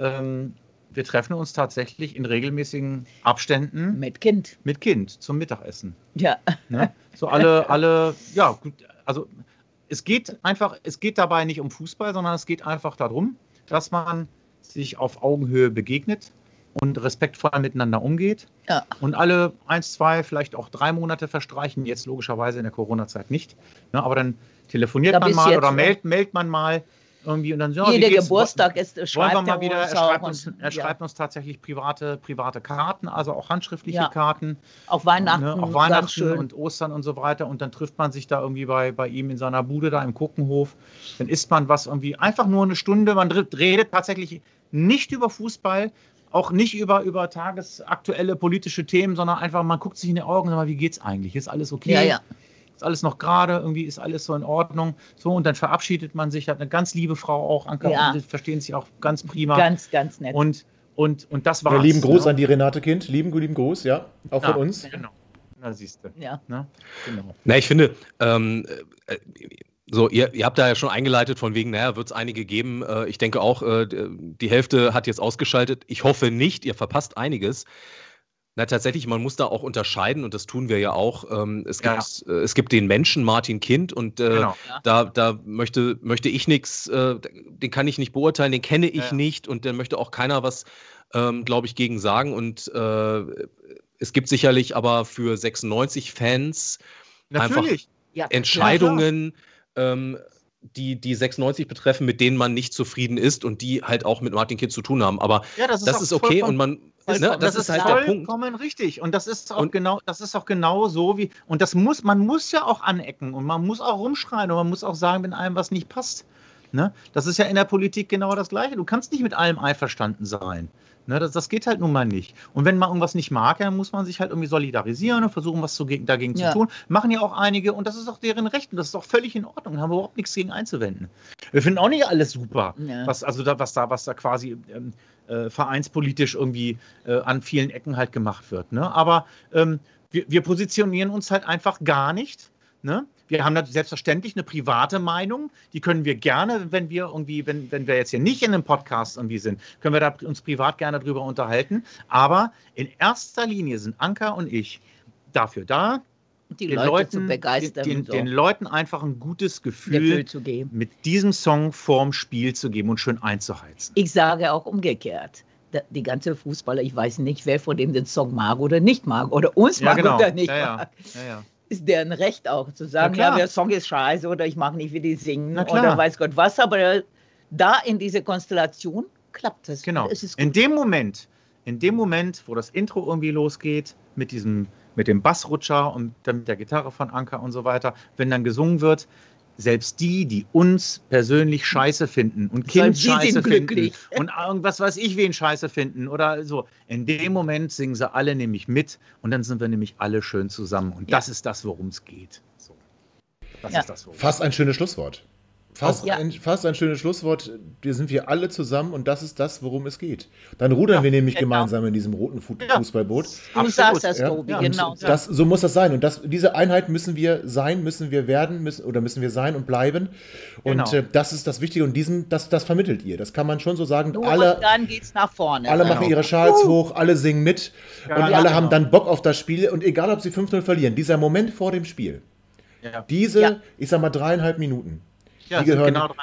Speaker 3: ähm, wir treffen uns tatsächlich in regelmäßigen Abständen.
Speaker 4: Mit Kind.
Speaker 3: Mit Kind zum Mittagessen.
Speaker 4: Ja.
Speaker 3: Ne? So alle, alle, ja, gut, also es geht einfach, es geht dabei nicht um Fußball, sondern es geht einfach darum, dass man sich auf Augenhöhe begegnet, und respektvoll miteinander umgeht. Ja. Und alle eins, zwei, vielleicht auch drei Monate verstreichen, jetzt logischerweise in der Corona-Zeit nicht. Ne, aber dann telefoniert da man mal oder meldet, meldet man mal irgendwie und dann
Speaker 4: ja, Jeder Geburtstag ist,
Speaker 3: schreibt wollen wir mal wieder, er schreibt, uns, er schreibt uns tatsächlich private, private Karten, also auch handschriftliche ja. Karten.
Speaker 4: Auf Weihnachten. Ne,
Speaker 3: auf Weihnachten und Ostern und so weiter. Und dann trifft man sich da irgendwie bei, bei ihm in seiner Bude da im Kuckenhof. Dann isst man was irgendwie, einfach nur eine Stunde. Man redet tatsächlich nicht über Fußball, auch nicht über, über tagesaktuelle politische Themen, sondern einfach, man guckt sich in die Augen und sagt, wie geht's eigentlich? Ist alles okay?
Speaker 4: Ja, ja.
Speaker 3: Ist alles noch gerade? Irgendwie ist alles so in Ordnung? So, und dann verabschiedet man sich, hat eine ganz liebe Frau auch, Anke, ja. und verstehen sich auch ganz prima.
Speaker 4: Ganz, ganz nett.
Speaker 3: Und, Und, und das
Speaker 1: Ja,
Speaker 3: war's.
Speaker 1: lieben Gruß
Speaker 3: ne?
Speaker 1: an die Renate Kind. Lieben, lieben Gruß, ja. Auch
Speaker 3: Ja,
Speaker 1: von uns.
Speaker 3: Genau. Na, siehst du.
Speaker 4: Ja.
Speaker 3: Ne? Genau.
Speaker 2: Na, ich finde, ähm, äh, so, ihr, ihr habt da ja schon eingeleitet von wegen, naja, wird es einige geben. Äh, ich denke auch, äh, die Hälfte hat jetzt ausgeschaltet. Ich hoffe nicht, ihr verpasst einiges. Na, tatsächlich, man muss da auch unterscheiden und das tun wir ja auch. Ähm, es,
Speaker 3: Ja.
Speaker 2: gibt, äh, es gibt den Menschen Martin Kind und äh,
Speaker 3: genau.
Speaker 2: da, da möchte, möchte ich nichts, äh, den kann ich nicht beurteilen, den kenne ich
Speaker 3: Ja.
Speaker 2: nicht und da möchte auch keiner was, ähm, glaube ich, gegen sagen. Und äh, es gibt sicherlich aber für 96 Fans einfach
Speaker 3: Natürlich.
Speaker 4: Ja,
Speaker 2: Entscheidungen, ähm, die die 96 betreffen, mit denen man nicht zufrieden ist und die halt auch mit Martin Kind zu tun haben. Aber
Speaker 3: Ja, das ist,
Speaker 2: das ist okay und man, ne, das, ist halt der Punkt.
Speaker 3: vollkommen richtig. Und das ist auch
Speaker 2: Und-
Speaker 3: genau, das ist auch genau so wie. Und das muss, man muss ja auch anecken und man muss auch rumschreien und man muss auch sagen, wenn einem was nicht passt. Ne? Das ist ja in der Politik genau das Gleiche. Du kannst nicht mit allem einverstanden sein. Ne? Das, das geht halt nun mal nicht. Und wenn man irgendwas nicht mag, dann muss man sich halt irgendwie solidarisieren und versuchen, was zu, dagegen
Speaker 4: Ja.
Speaker 3: zu tun. Machen ja auch einige und das ist auch deren Recht und das ist auch völlig in Ordnung. Da haben wir überhaupt nichts gegen einzuwenden. Wir finden auch nicht alles super
Speaker 4: Ja.
Speaker 3: was also da, was da, was da quasi ähm, äh, vereinspolitisch irgendwie äh, an vielen Ecken halt gemacht wird. Ne? Aber ähm, wir, wir positionieren uns halt einfach gar nicht. Ne? Wir haben natürlich selbstverständlich eine private Meinung, die können wir gerne, wenn wir irgendwie, wenn, wenn wir jetzt hier nicht in einem Podcast irgendwie sind, können wir da uns privat gerne drüber unterhalten. Aber in erster Linie sind Anka und ich dafür da,
Speaker 4: die
Speaker 3: den
Speaker 4: Leute
Speaker 3: Leuten,
Speaker 4: zu begeistern,
Speaker 3: den,
Speaker 4: so
Speaker 3: den Leuten einfach ein gutes Gefühl
Speaker 4: Gefühl zu geben.
Speaker 3: mit diesem Song vorm Spiel zu geben und schön einzuheizen.
Speaker 4: Ich sage auch umgekehrt. Die ganze Fußballer, ich weiß nicht, wer von dem den Song mag oder nicht mag oder uns mag oder nicht
Speaker 3: Ja, ja.
Speaker 4: mag.
Speaker 3: Ja, ja.
Speaker 4: Ist deren Recht auch zu sagen, ja, der Song ist scheiße oder ich mag nicht, wie die singen oder weiß Gott was. Aber da in dieser Konstellation klappt es.
Speaker 3: Genau.
Speaker 4: Es ist
Speaker 3: In dem Moment, in dem Moment, wo das Intro irgendwie losgeht, mit diesem, mit dem Bassrutscher und dann mit der Gitarre von Anker und so weiter, wenn dann gesungen wird, selbst die, die uns persönlich scheiße finden und Kind
Speaker 4: sie
Speaker 3: scheiße
Speaker 4: sind
Speaker 3: finden
Speaker 4: glücklich.
Speaker 3: und irgendwas weiß ich wen scheiße finden oder so, in dem Moment singen sie alle nämlich mit und dann sind wir nämlich alle schön zusammen und
Speaker 4: Ja.
Speaker 3: das ist das, worum es geht. So. Das
Speaker 4: Ja.
Speaker 3: ist das, worum
Speaker 1: Fast ein schönes Schlusswort. Fast,
Speaker 4: Ja.
Speaker 1: ein, fast ein schönes Schlusswort. Wir sind wir alle zusammen und das ist das, worum es geht. Dann rudern
Speaker 3: Ja,
Speaker 1: wir nämlich
Speaker 4: genau.
Speaker 1: gemeinsam in diesem roten Fu
Speaker 3: Ja.
Speaker 1: Fußballboot.
Speaker 4: Du
Speaker 3: Absolut.
Speaker 4: sagst das,
Speaker 1: Ja,
Speaker 4: Tobi,
Speaker 3: ja,
Speaker 4: genau.
Speaker 1: Das, so muss das sein. Und das, diese Einheit müssen wir sein, müssen wir werden, müssen, oder müssen wir sein und bleiben. Und
Speaker 3: Genau.
Speaker 1: äh, das ist das Wichtige. Und diesen, das, das vermittelt ihr. Das kann man schon so sagen.
Speaker 4: Nur
Speaker 1: alle,
Speaker 4: und dann geht's nach vorne.
Speaker 1: alle
Speaker 4: Ja.
Speaker 1: machen ihre Schals hoch, alle singen mit.
Speaker 3: Ja,
Speaker 1: und
Speaker 3: ja,
Speaker 1: alle
Speaker 3: genau.
Speaker 1: haben dann Bock auf das Spiel. Und egal, ob sie 5-0 verlieren, dieser Moment vor dem Spiel,
Speaker 3: Ja.
Speaker 1: diese,
Speaker 4: Ja.
Speaker 1: ich sag mal, dreieinhalb Minuten,
Speaker 3: Ja,
Speaker 1: die
Speaker 3: sind
Speaker 1: gehören-
Speaker 3: genau.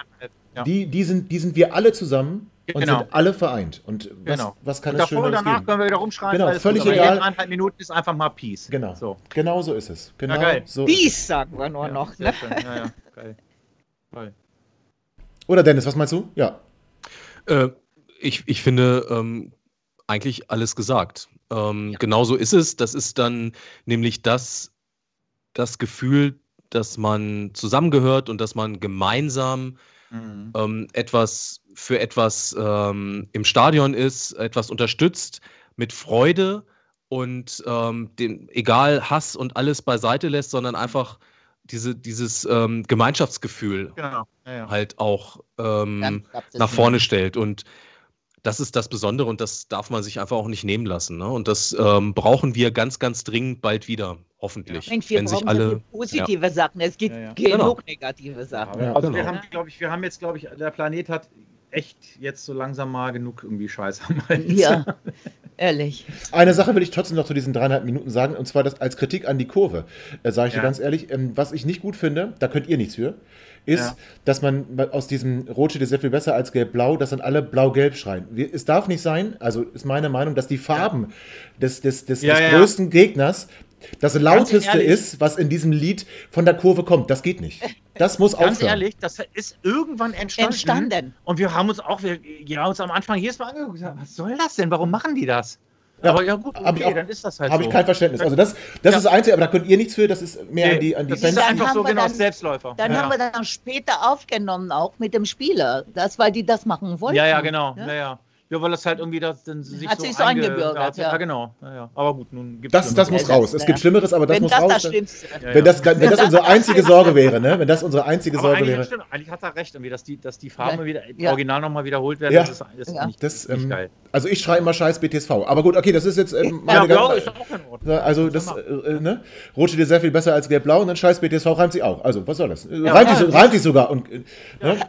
Speaker 3: Ja.
Speaker 1: die, die, sind, die sind wir alle zusammen und
Speaker 3: Genau.
Speaker 1: sind alle vereint. Und was,
Speaker 3: Genau.
Speaker 1: was kann
Speaker 3: Und
Speaker 1: es
Speaker 3: davor und danach
Speaker 1: geben?
Speaker 3: können wir wieder rumschreien.
Speaker 1: Genau, völlig
Speaker 3: gut.
Speaker 1: Egal.
Speaker 3: die Dreieinhalb Minuten ist einfach mal Peace.
Speaker 1: Genau.
Speaker 3: So.
Speaker 1: Genau so ist es. Genau
Speaker 3: geil.
Speaker 1: so ist es.
Speaker 4: Dies sagen wir nur
Speaker 3: Ja,
Speaker 4: noch.
Speaker 3: sehr
Speaker 4: Ne?
Speaker 3: schön. Ja, ja, geil. Toll.
Speaker 1: Oder Dennis, was meinst du? Ja.
Speaker 2: Äh, ich, ich finde ähm, eigentlich alles gesagt. Ähm, Genauso ist es. Das ist dann nämlich das, das Gefühl, dass man zusammengehört und dass man gemeinsam
Speaker 3: Mhm.
Speaker 2: ähm, etwas für etwas ähm, im Stadion ist, etwas unterstützt mit Freude und ähm, den, egal Hass und alles beiseite lässt, sondern einfach diese, dieses ähm, Gemeinschaftsgefühl
Speaker 3: Genau. Ja, ja.
Speaker 2: halt auch ähm, nach vorne stellt. Und das ist das Besondere und das darf man sich einfach auch nicht nehmen lassen. Ne? Und das ähm, brauchen wir ganz, ganz dringend bald wieder, hoffentlich.
Speaker 4: Mensch, wir
Speaker 2: wenn sich alle.
Speaker 4: positive Sachen. Es gibt
Speaker 3: Ja, ja.
Speaker 4: genug
Speaker 2: Genau.
Speaker 4: negative Sachen.
Speaker 1: Ja,
Speaker 3: also
Speaker 2: genau.
Speaker 3: wir haben, glaube ich, wir haben jetzt, glaube ich, der Planet hat echt jetzt so langsam mal genug irgendwie Scheiß Hals.
Speaker 4: Ja, ehrlich.
Speaker 1: Eine Sache will ich trotzdem noch zu diesen dreieinhalb Minuten sagen, und zwar das als Kritik an die Kurve. Äh, Sage ich dir
Speaker 3: Ja.
Speaker 1: ganz ehrlich, ähm, was ich nicht gut finde, da könnt ihr nichts für, ist,
Speaker 3: Ja.
Speaker 1: dass man aus diesem Rot steht ist sehr viel besser als Gelb-Blau, dass dann alle Blau-Gelb schreien. Es darf nicht sein, also ist meine Meinung, dass die Farben des, des, des,
Speaker 3: Ja,
Speaker 1: des
Speaker 3: ja, ja.
Speaker 1: größten Gegners das lauteste
Speaker 3: ehrlich.
Speaker 1: ist, was in diesem Lied von der Kurve kommt. Das geht nicht. Das muss
Speaker 3: Ganz
Speaker 1: aufhören.
Speaker 3: ehrlich, das ist irgendwann entstanden.
Speaker 4: Entstanden.
Speaker 3: Und wir haben uns auch, wir, ja, uns am Anfang jedes Mal angeguckt, und gesagt, was soll das denn? Warum machen die das?
Speaker 1: Ja,
Speaker 3: aber ja gut, okay,
Speaker 1: auch-
Speaker 3: dann ist das halt
Speaker 1: Habe
Speaker 3: so.
Speaker 1: ich kein Verständnis. Also das, das
Speaker 3: Ja.
Speaker 1: ist das Einzige, aber da könnt ihr nichts für, das ist mehr
Speaker 3: Nee,
Speaker 1: an die, an die
Speaker 3: das
Speaker 1: Fans.
Speaker 3: ist
Speaker 4: Dann
Speaker 3: einfach
Speaker 4: haben
Speaker 3: so
Speaker 4: wir
Speaker 3: genau
Speaker 4: dann-
Speaker 3: Selbstläufer.
Speaker 4: Dann
Speaker 3: ja,
Speaker 4: haben wir dann später aufgenommen, auch mit dem Spieler. Das, weil die das machen wollten.
Speaker 3: ja, ja, genau.
Speaker 4: Ne?
Speaker 3: Ja, ja. Ja, weil das halt irgendwie das dann sich
Speaker 4: Hat
Speaker 3: so,
Speaker 4: sich so
Speaker 3: einge-
Speaker 4: eingebürgert,
Speaker 3: ja.
Speaker 4: ja.
Speaker 3: genau. Ja, ja. Aber gut, nun gibt
Speaker 1: Das, das muss raus. Es gibt Schlimmeres, aber das
Speaker 4: Wenn
Speaker 1: muss
Speaker 4: das
Speaker 1: raus.
Speaker 4: das Schlimmste
Speaker 1: Wenn das, wenn das unsere einzige Sorge wäre, ne? Wenn das unsere einzige
Speaker 3: Aber
Speaker 1: Sorge
Speaker 3: eigentlich,
Speaker 1: wäre.
Speaker 3: stimmt, eigentlich hat er recht, irgendwie, dass die, dass die Farben
Speaker 4: Ja.
Speaker 3: wieder
Speaker 4: Ja.
Speaker 3: original nochmal wiederholt werden.
Speaker 1: Ja.
Speaker 3: Das ist, das ist
Speaker 4: Ja.
Speaker 3: nicht,
Speaker 1: Das,
Speaker 3: nicht
Speaker 1: ähm,
Speaker 3: geil.
Speaker 1: Also ich schreie immer scheiß BTSV. Aber gut, okay, das ist jetzt ähm,
Speaker 3: Ja,
Speaker 1: meine
Speaker 3: blau ist auch in Ordnung.
Speaker 1: Also das, äh, äh, ne? Rot steht dir sehr viel besser als gelb-blau und dann scheiß BTSV reimt sich auch. Also, was soll das?
Speaker 3: Ja,
Speaker 1: reimt,
Speaker 3: ja,
Speaker 1: sich,
Speaker 3: das-
Speaker 1: reimt sich sogar. Und, äh, ne?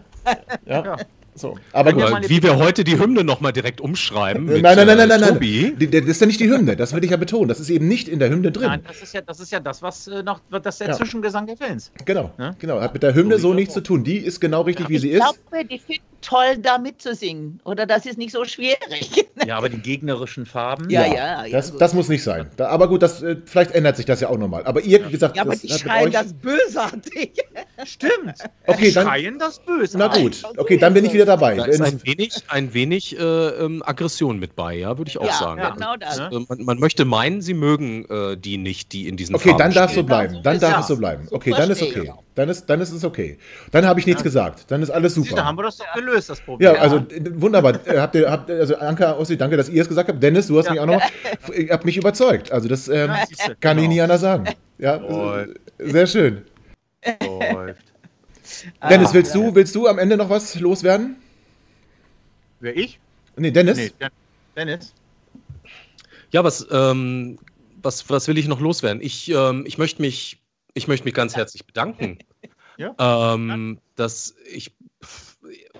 Speaker 1: ja.
Speaker 3: Ja.
Speaker 1: So. Aber gut.
Speaker 3: Ja,
Speaker 2: Aber
Speaker 3: meine
Speaker 2: wie wir heute die Hymne nochmal direkt umschreiben. Mit,
Speaker 1: nein, nein, nein,
Speaker 2: äh,
Speaker 1: nein, nein, nein.
Speaker 2: Tobi.
Speaker 1: Die- Das ist ja nicht die Hymne, das will ich ja betonen. Das ist eben nicht in der Hymne drin.
Speaker 3: Nein, das ist ja das, ist ja das was äh, noch, das ist der
Speaker 1: Ja.
Speaker 3: Zwischengesang der Fans.
Speaker 1: Genau,
Speaker 3: Ne?
Speaker 1: genau. Hat mit der Hymne
Speaker 3: So
Speaker 1: so nichts zu tun. Die ist genau richtig, wie sie
Speaker 4: Ich
Speaker 1: ist.
Speaker 4: glaube, die finden toll, da mitzusingen. Oder das ist nicht so schwierig.
Speaker 3: Ja, aber die gegnerischen Farben.
Speaker 4: Ja, ja, ja,
Speaker 1: das,
Speaker 4: gut.
Speaker 1: das muss nicht sein. Da, aber gut, das, äh, vielleicht ändert sich das ja auch nochmal. Aber ihr, wie gesagt,
Speaker 4: Ja, aber
Speaker 1: das
Speaker 4: die schreien das bösartig.
Speaker 3: Stimmt.
Speaker 1: Okay,
Speaker 3: die
Speaker 1: dann-
Speaker 3: schreien das böse.
Speaker 1: Na gut, okay, dann bin ich wieder dabei.
Speaker 2: Da ist ein wenig, ein wenig äh, ähm, Aggression mit bei, ja, würde ich auch
Speaker 4: ja,
Speaker 2: sagen.
Speaker 4: genau das.
Speaker 3: Ja.
Speaker 2: Äh, Man, man möchte meinen, sie mögen äh, die nicht, die in diesen
Speaker 1: Okay,
Speaker 2: Farben
Speaker 1: dann darf so
Speaker 2: stehen.
Speaker 1: bleiben. Dann darf
Speaker 4: ja.
Speaker 1: es so bleiben.
Speaker 4: So
Speaker 1: Okay, dann ist okay. Dann ist, dann ist es okay. Dann habe ich nichts gesagt. Dann ist alles
Speaker 3: du, Da haben
Speaker 1: super.
Speaker 3: wir das doch gelöst, das Problem.
Speaker 1: Ja, also wunderbar. Äh, Habt ihr, habt, also Anka, Ossi, danke, dass ihr es gesagt habt. Dennis, du hast
Speaker 3: Ja.
Speaker 1: mich auch noch, ihr habt mich überzeugt. Also das ähm,
Speaker 3: Ja,
Speaker 1: kann ich
Speaker 3: genau.
Speaker 1: nicht anders sagen. Ja,
Speaker 3: Läuft.
Speaker 1: sehr schön.
Speaker 3: Läuft.
Speaker 1: Dennis,
Speaker 4: Ah,
Speaker 1: willst du, willst du am Ende noch was loswerden?
Speaker 3: Wer ich?
Speaker 1: Nee, Dennis?
Speaker 3: Nee, Den- Dennis.
Speaker 2: Ja, was, ähm, was, was will ich noch loswerden? Ich, ähm, ich möchte mich, ich möchte mich ganz herzlich bedanken.
Speaker 3: Ja.
Speaker 2: Ähm, dass ich,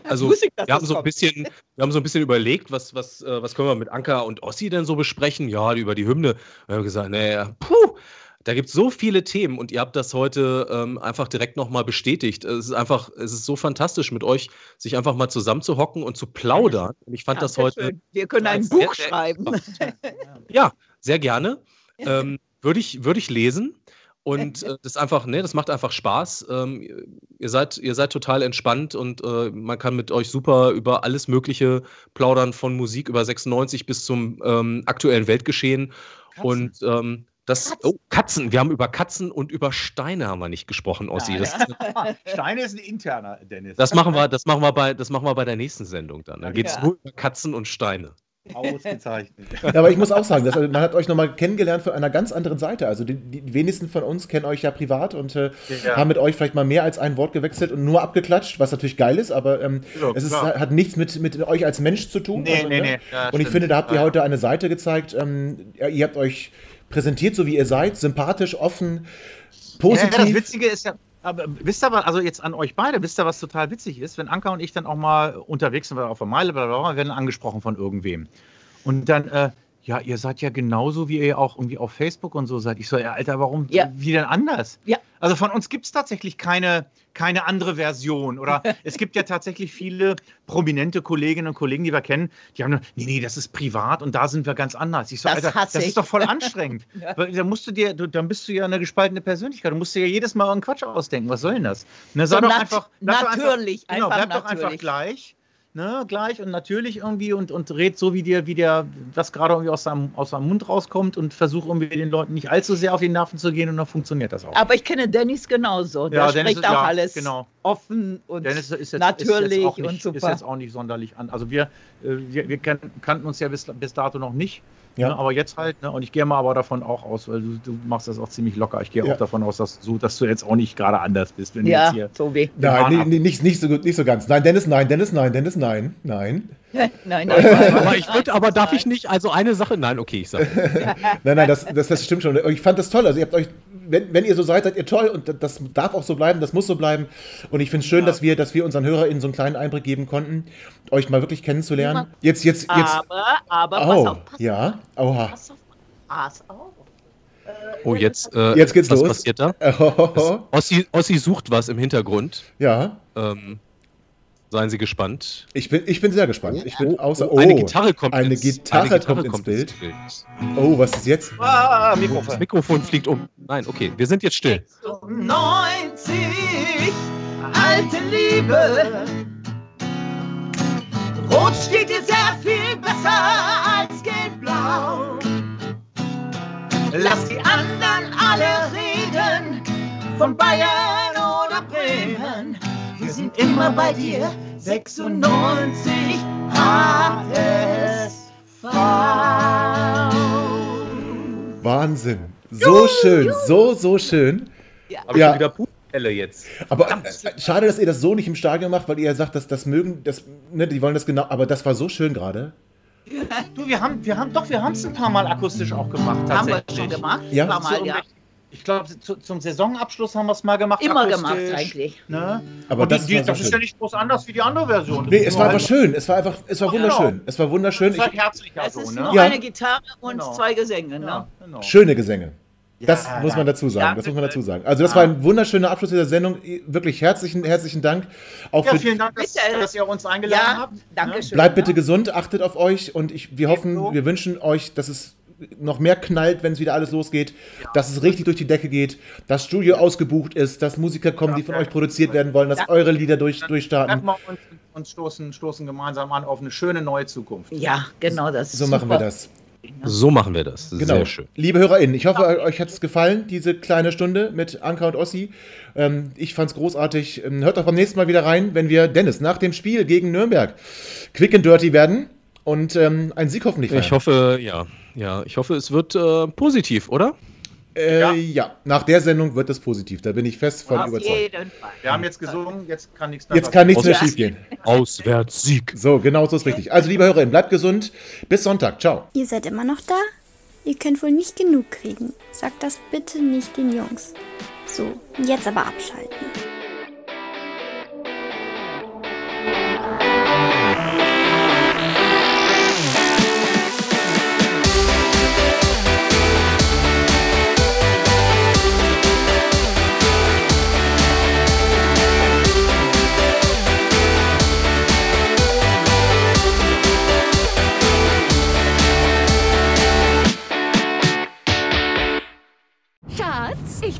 Speaker 2: also
Speaker 4: ich, dass
Speaker 2: wir haben so ein bisschen, wir haben so ein bisschen überlegt, was, was, äh, was können wir mit Anka und Ossi denn so besprechen? Ja, über die Hymne. Wir haben gesagt, naja, puh, da gibt es so viele Themen und ihr habt das heute ähm, einfach direkt nochmal bestätigt. Es ist einfach, es ist so fantastisch mit euch, sich einfach mal zusammenzuhocken und zu plaudern. Und ich fand das heute
Speaker 4: Dankeschön. Wir können ein Buch
Speaker 2: sehr-
Speaker 4: schreiben.
Speaker 2: Ja, sehr gerne. Ähm, Würde ich, würd ich lesen. Und äh, das ist einfach, ne, das macht einfach Spaß. Ähm, ihr, seid, ihr seid total entspannt und äh, man kann mit euch super über alles Mögliche plaudern, von Musik über 96 bis zum ähm, aktuellen Weltgeschehen. Und ähm, das, oh, Katzen, wir haben über Katzen und über Steine haben wir nicht gesprochen, Ossi. Das,
Speaker 3: Steine ist ein interner, Dennis.
Speaker 2: das, machen wir, das, machen wir bei, das machen wir bei der nächsten Sendung dann. Dann geht es
Speaker 4: Ja.
Speaker 2: nur über Katzen und Steine.
Speaker 3: Ausgezeichnet.
Speaker 1: Ja, aber ich muss auch sagen, dass, also, man hat euch nochmal kennengelernt von einer ganz anderen Seite. Also die, die wenigsten von uns kennen euch ja privat und äh,
Speaker 3: Ja.
Speaker 1: haben mit euch vielleicht mal mehr als ein Wort gewechselt und nur abgeklatscht, was natürlich geil ist, aber ähm,
Speaker 3: Ja,
Speaker 1: es ist, hat nichts mit, mit euch als Mensch zu tun.
Speaker 3: Nee,
Speaker 1: also,
Speaker 3: nee,
Speaker 1: ne?
Speaker 3: nee. Ja,
Speaker 1: und ich
Speaker 3: stimmt.
Speaker 1: finde, da habt ihr heute eine Seite gezeigt. Ähm, ja, ihr habt euch präsentiert, so wie ihr seid, sympathisch, offen, positiv.
Speaker 3: Ja, das Witzige ist ja, aber wisst ihr was, also jetzt an euch beide, wisst ihr, was total witzig ist? Wenn Anka und ich dann auch mal unterwegs sind, wir auf der Meile, bla, bla, bla, werden angesprochen von irgendwem. Und dann, äh, ja, ihr seid ja genauso, wie ihr auch irgendwie auf Facebook und so seid. Ich so, ja, Alter, warum,
Speaker 4: Ja.
Speaker 3: wie denn anders?
Speaker 4: Ja.
Speaker 3: Also von uns gibt es tatsächlich keine, keine andere Version. Oder es gibt ja tatsächlich viele prominente Kolleginnen und Kollegen, die wir kennen, die haben nur, nee, nee, das ist privat und da sind wir ganz anders. Ich so,
Speaker 4: Das
Speaker 3: Alter, das
Speaker 4: ich.
Speaker 3: ist doch voll anstrengend.
Speaker 4: Ja.
Speaker 3: Da musst du dir, du, dann bist du ja eine gespaltene Persönlichkeit. Du musst dir ja jedes Mal irgendeinen Quatsch ausdenken. Was soll denn das? Ne,
Speaker 4: So nat-
Speaker 3: einfach,
Speaker 4: natürlich,
Speaker 3: Einfach, genau,
Speaker 4: einfach
Speaker 3: bleib doch einfach
Speaker 4: natürlich.
Speaker 3: gleich. Ne, gleich und natürlich irgendwie und, und red so, wie dir, wie der, was gerade irgendwie aus seinem, aus seinem Mund rauskommt und versuch irgendwie den Leuten nicht allzu sehr auf die Nerven zu gehen und dann funktioniert das auch.
Speaker 4: Aber ich kenne Dennis genauso. Der
Speaker 3: Ja, Dennis
Speaker 4: spricht
Speaker 3: ist-
Speaker 4: auch
Speaker 3: ja,
Speaker 4: alles
Speaker 3: genau.
Speaker 4: offen und
Speaker 3: Dennis ist jetzt,
Speaker 4: natürlich
Speaker 3: ist jetzt auch nicht,
Speaker 4: und super.
Speaker 3: Ist jetzt auch nicht sonderlich an. Also wir, äh, wir, wir kan kannten uns ja bis, bis dato noch nicht.
Speaker 1: Ja.
Speaker 3: Ne, aber jetzt halt, ne, und ich gehe mal aber davon auch aus, weil du, du machst das auch ziemlich locker. Ich gehe
Speaker 1: Ja.
Speaker 3: auch davon aus, dass, so, dass du jetzt auch nicht gerade anders bist, wenn du
Speaker 4: ja,
Speaker 3: jetzt hier.
Speaker 4: so wie.
Speaker 1: Nein, nee, nee, nicht, nicht, so, gut- nicht so ganz. Nein, Dennis, nein, Dennis, nein, Dennis, nein, nein.
Speaker 4: Nein, nein,
Speaker 2: Aber ich würde, aber darf ich nicht, also eine Sache, nein, okay, ich sage.
Speaker 1: Nein, nein, das, das, das stimmt schon. Ich fand das toll. Also ihr habt euch, wenn, wenn ihr so seid, seid ihr toll und das darf auch so bleiben, das muss so bleiben. Und ich finde es schön, dass wir, dass wir unseren HörerInnen so einen kleinen Einblick geben konnten, euch mal wirklich kennenzulernen. Jetzt, jetzt, jetzt.
Speaker 4: Aber, aber, pass
Speaker 1: Oh,
Speaker 4: auf, pass
Speaker 1: ja. Oha.
Speaker 4: Pass auf, pass auf.
Speaker 2: Oh, jetzt, äh,
Speaker 1: Jetzt geht's
Speaker 2: was
Speaker 1: los.
Speaker 2: passiert da?
Speaker 1: Oh,
Speaker 2: Ossi, Ossi sucht was im Hintergrund.
Speaker 1: ja.
Speaker 2: Ähm, seien Sie gespannt.
Speaker 1: Ich bin, ich bin sehr gespannt. Ich bin außer. Oh,
Speaker 2: eine Gitarre kommt
Speaker 1: eine
Speaker 2: ins,
Speaker 1: Gitarre kommt ins Bild. Oh, was ist jetzt?
Speaker 3: Ah,
Speaker 2: Das
Speaker 3: Mikrofon.
Speaker 2: Mikrofon fliegt um. Nein, okay, wir sind jetzt still.
Speaker 4: 90, alte Liebe. Rot steht dir sehr viel besser als gelb-blau. Lass die anderen alle reden, von Bayern oder Bremen. Wir sind immer bei dir. 96 HSV.
Speaker 1: Wahnsinn. So schön, so, so schön. Ja.
Speaker 2: ich wieder Pupelle jetzt.
Speaker 1: Aber äh, schade, dass ihr das so nicht im Stadion macht, weil ihr sagt, dass das mögen, das, ne, die wollen das genau, aber das war so schön gerade.
Speaker 3: Du, wir haben, wir haben, doch, wir haben es ein paar Mal akustisch auch gemacht.
Speaker 4: Haben wir schon gemacht?
Speaker 1: Ja.
Speaker 4: War mal, ja.
Speaker 3: Ich glaube, zu, zum Saisonabschluss haben wir es mal gemacht.
Speaker 4: Immer gemacht eigentlich.
Speaker 3: Ne?
Speaker 1: Aber
Speaker 3: Und
Speaker 1: das
Speaker 3: die, die,
Speaker 1: war
Speaker 3: das ist ja nicht groß anders wie die andere Version. Das
Speaker 1: Nee, es war einfach schön. Es war einfach, es war
Speaker 3: Genau.
Speaker 1: wunderschön. Es war wunderschön.
Speaker 3: Halt
Speaker 1: Ich,
Speaker 3: herzlicher
Speaker 4: Es
Speaker 3: so,
Speaker 4: ist
Speaker 3: ne?
Speaker 4: nur
Speaker 1: Ja.
Speaker 4: eine Gitarre und
Speaker 3: Genau.
Speaker 4: zwei Gesänge. Ne?
Speaker 3: Ja, genau.
Speaker 1: schöne Gesänge. Das
Speaker 3: Ja,
Speaker 1: muss man dazu sagen.
Speaker 4: Ja,
Speaker 1: das muss man dazu sagen. Also das
Speaker 3: Ja.
Speaker 1: war ein wunderschöner Abschluss dieser Sendung. Wirklich herzlichen, herzlichen Dank. Auch
Speaker 3: Ja,
Speaker 1: für,
Speaker 3: vielen Dank, dass,
Speaker 4: Bitte.
Speaker 3: dass ihr uns eingeladen
Speaker 4: Ja,
Speaker 3: habt.
Speaker 4: danke
Speaker 3: ne?
Speaker 4: schön.
Speaker 1: Bleibt bitte gesund, achtet auf euch und ich, wir hoffen, wir wünschen euch, dass es noch mehr knallt, wenn es wieder alles losgeht, dass es richtig durch die Decke geht, dass Studio ausgebucht ist, dass Musiker kommen, die von
Speaker 3: Ja.
Speaker 1: euch produziert werden wollen, dass
Speaker 4: Ja.
Speaker 1: eure Lieder durch, durchstarten.
Speaker 3: wir uns und stoßen, stoßen gemeinsam an auf eine schöne neue Zukunft.
Speaker 4: Ja, genau das. ist
Speaker 1: So machen wir das.
Speaker 2: So machen wir das.
Speaker 1: Genau.
Speaker 2: Sehr schön.
Speaker 1: Liebe HörerInnen, ich hoffe, euch hat es gefallen, diese kleine Stunde mit Anka und Ossi. Ähm, ich fand es großartig. Ähm, hört doch beim nächsten Mal wieder rein, wenn wir, Dennis, nach dem Spiel gegen Nürnberg quick and dirty werden und ähm, einen Sieg hoffentlich feiern.
Speaker 2: Ich hoffe, ja. Ja, ich hoffe, es wird äh, positiv, oder?
Speaker 1: äh, ja.
Speaker 3: Ja.
Speaker 1: nach der Sendung wird es positiv. Da bin ich fest von
Speaker 4: Auf
Speaker 1: überzeugt.
Speaker 4: jeden Fall.
Speaker 3: Wir haben jetzt gesungen, jetzt kann nichts mehr
Speaker 1: Jetzt kann nichts mehr
Speaker 4: Ja.
Speaker 1: schiefgehen.
Speaker 2: Auswärtssieg.
Speaker 1: So, genau so ist richtig. Also, liebe HörerInnen, bleibt gesund. Bis Sonntag. Ciao.
Speaker 5: Ihr seid immer noch da? Ihr könnt wohl nicht genug kriegen. Sagt das bitte nicht den Jungs. So, jetzt aber abschalten.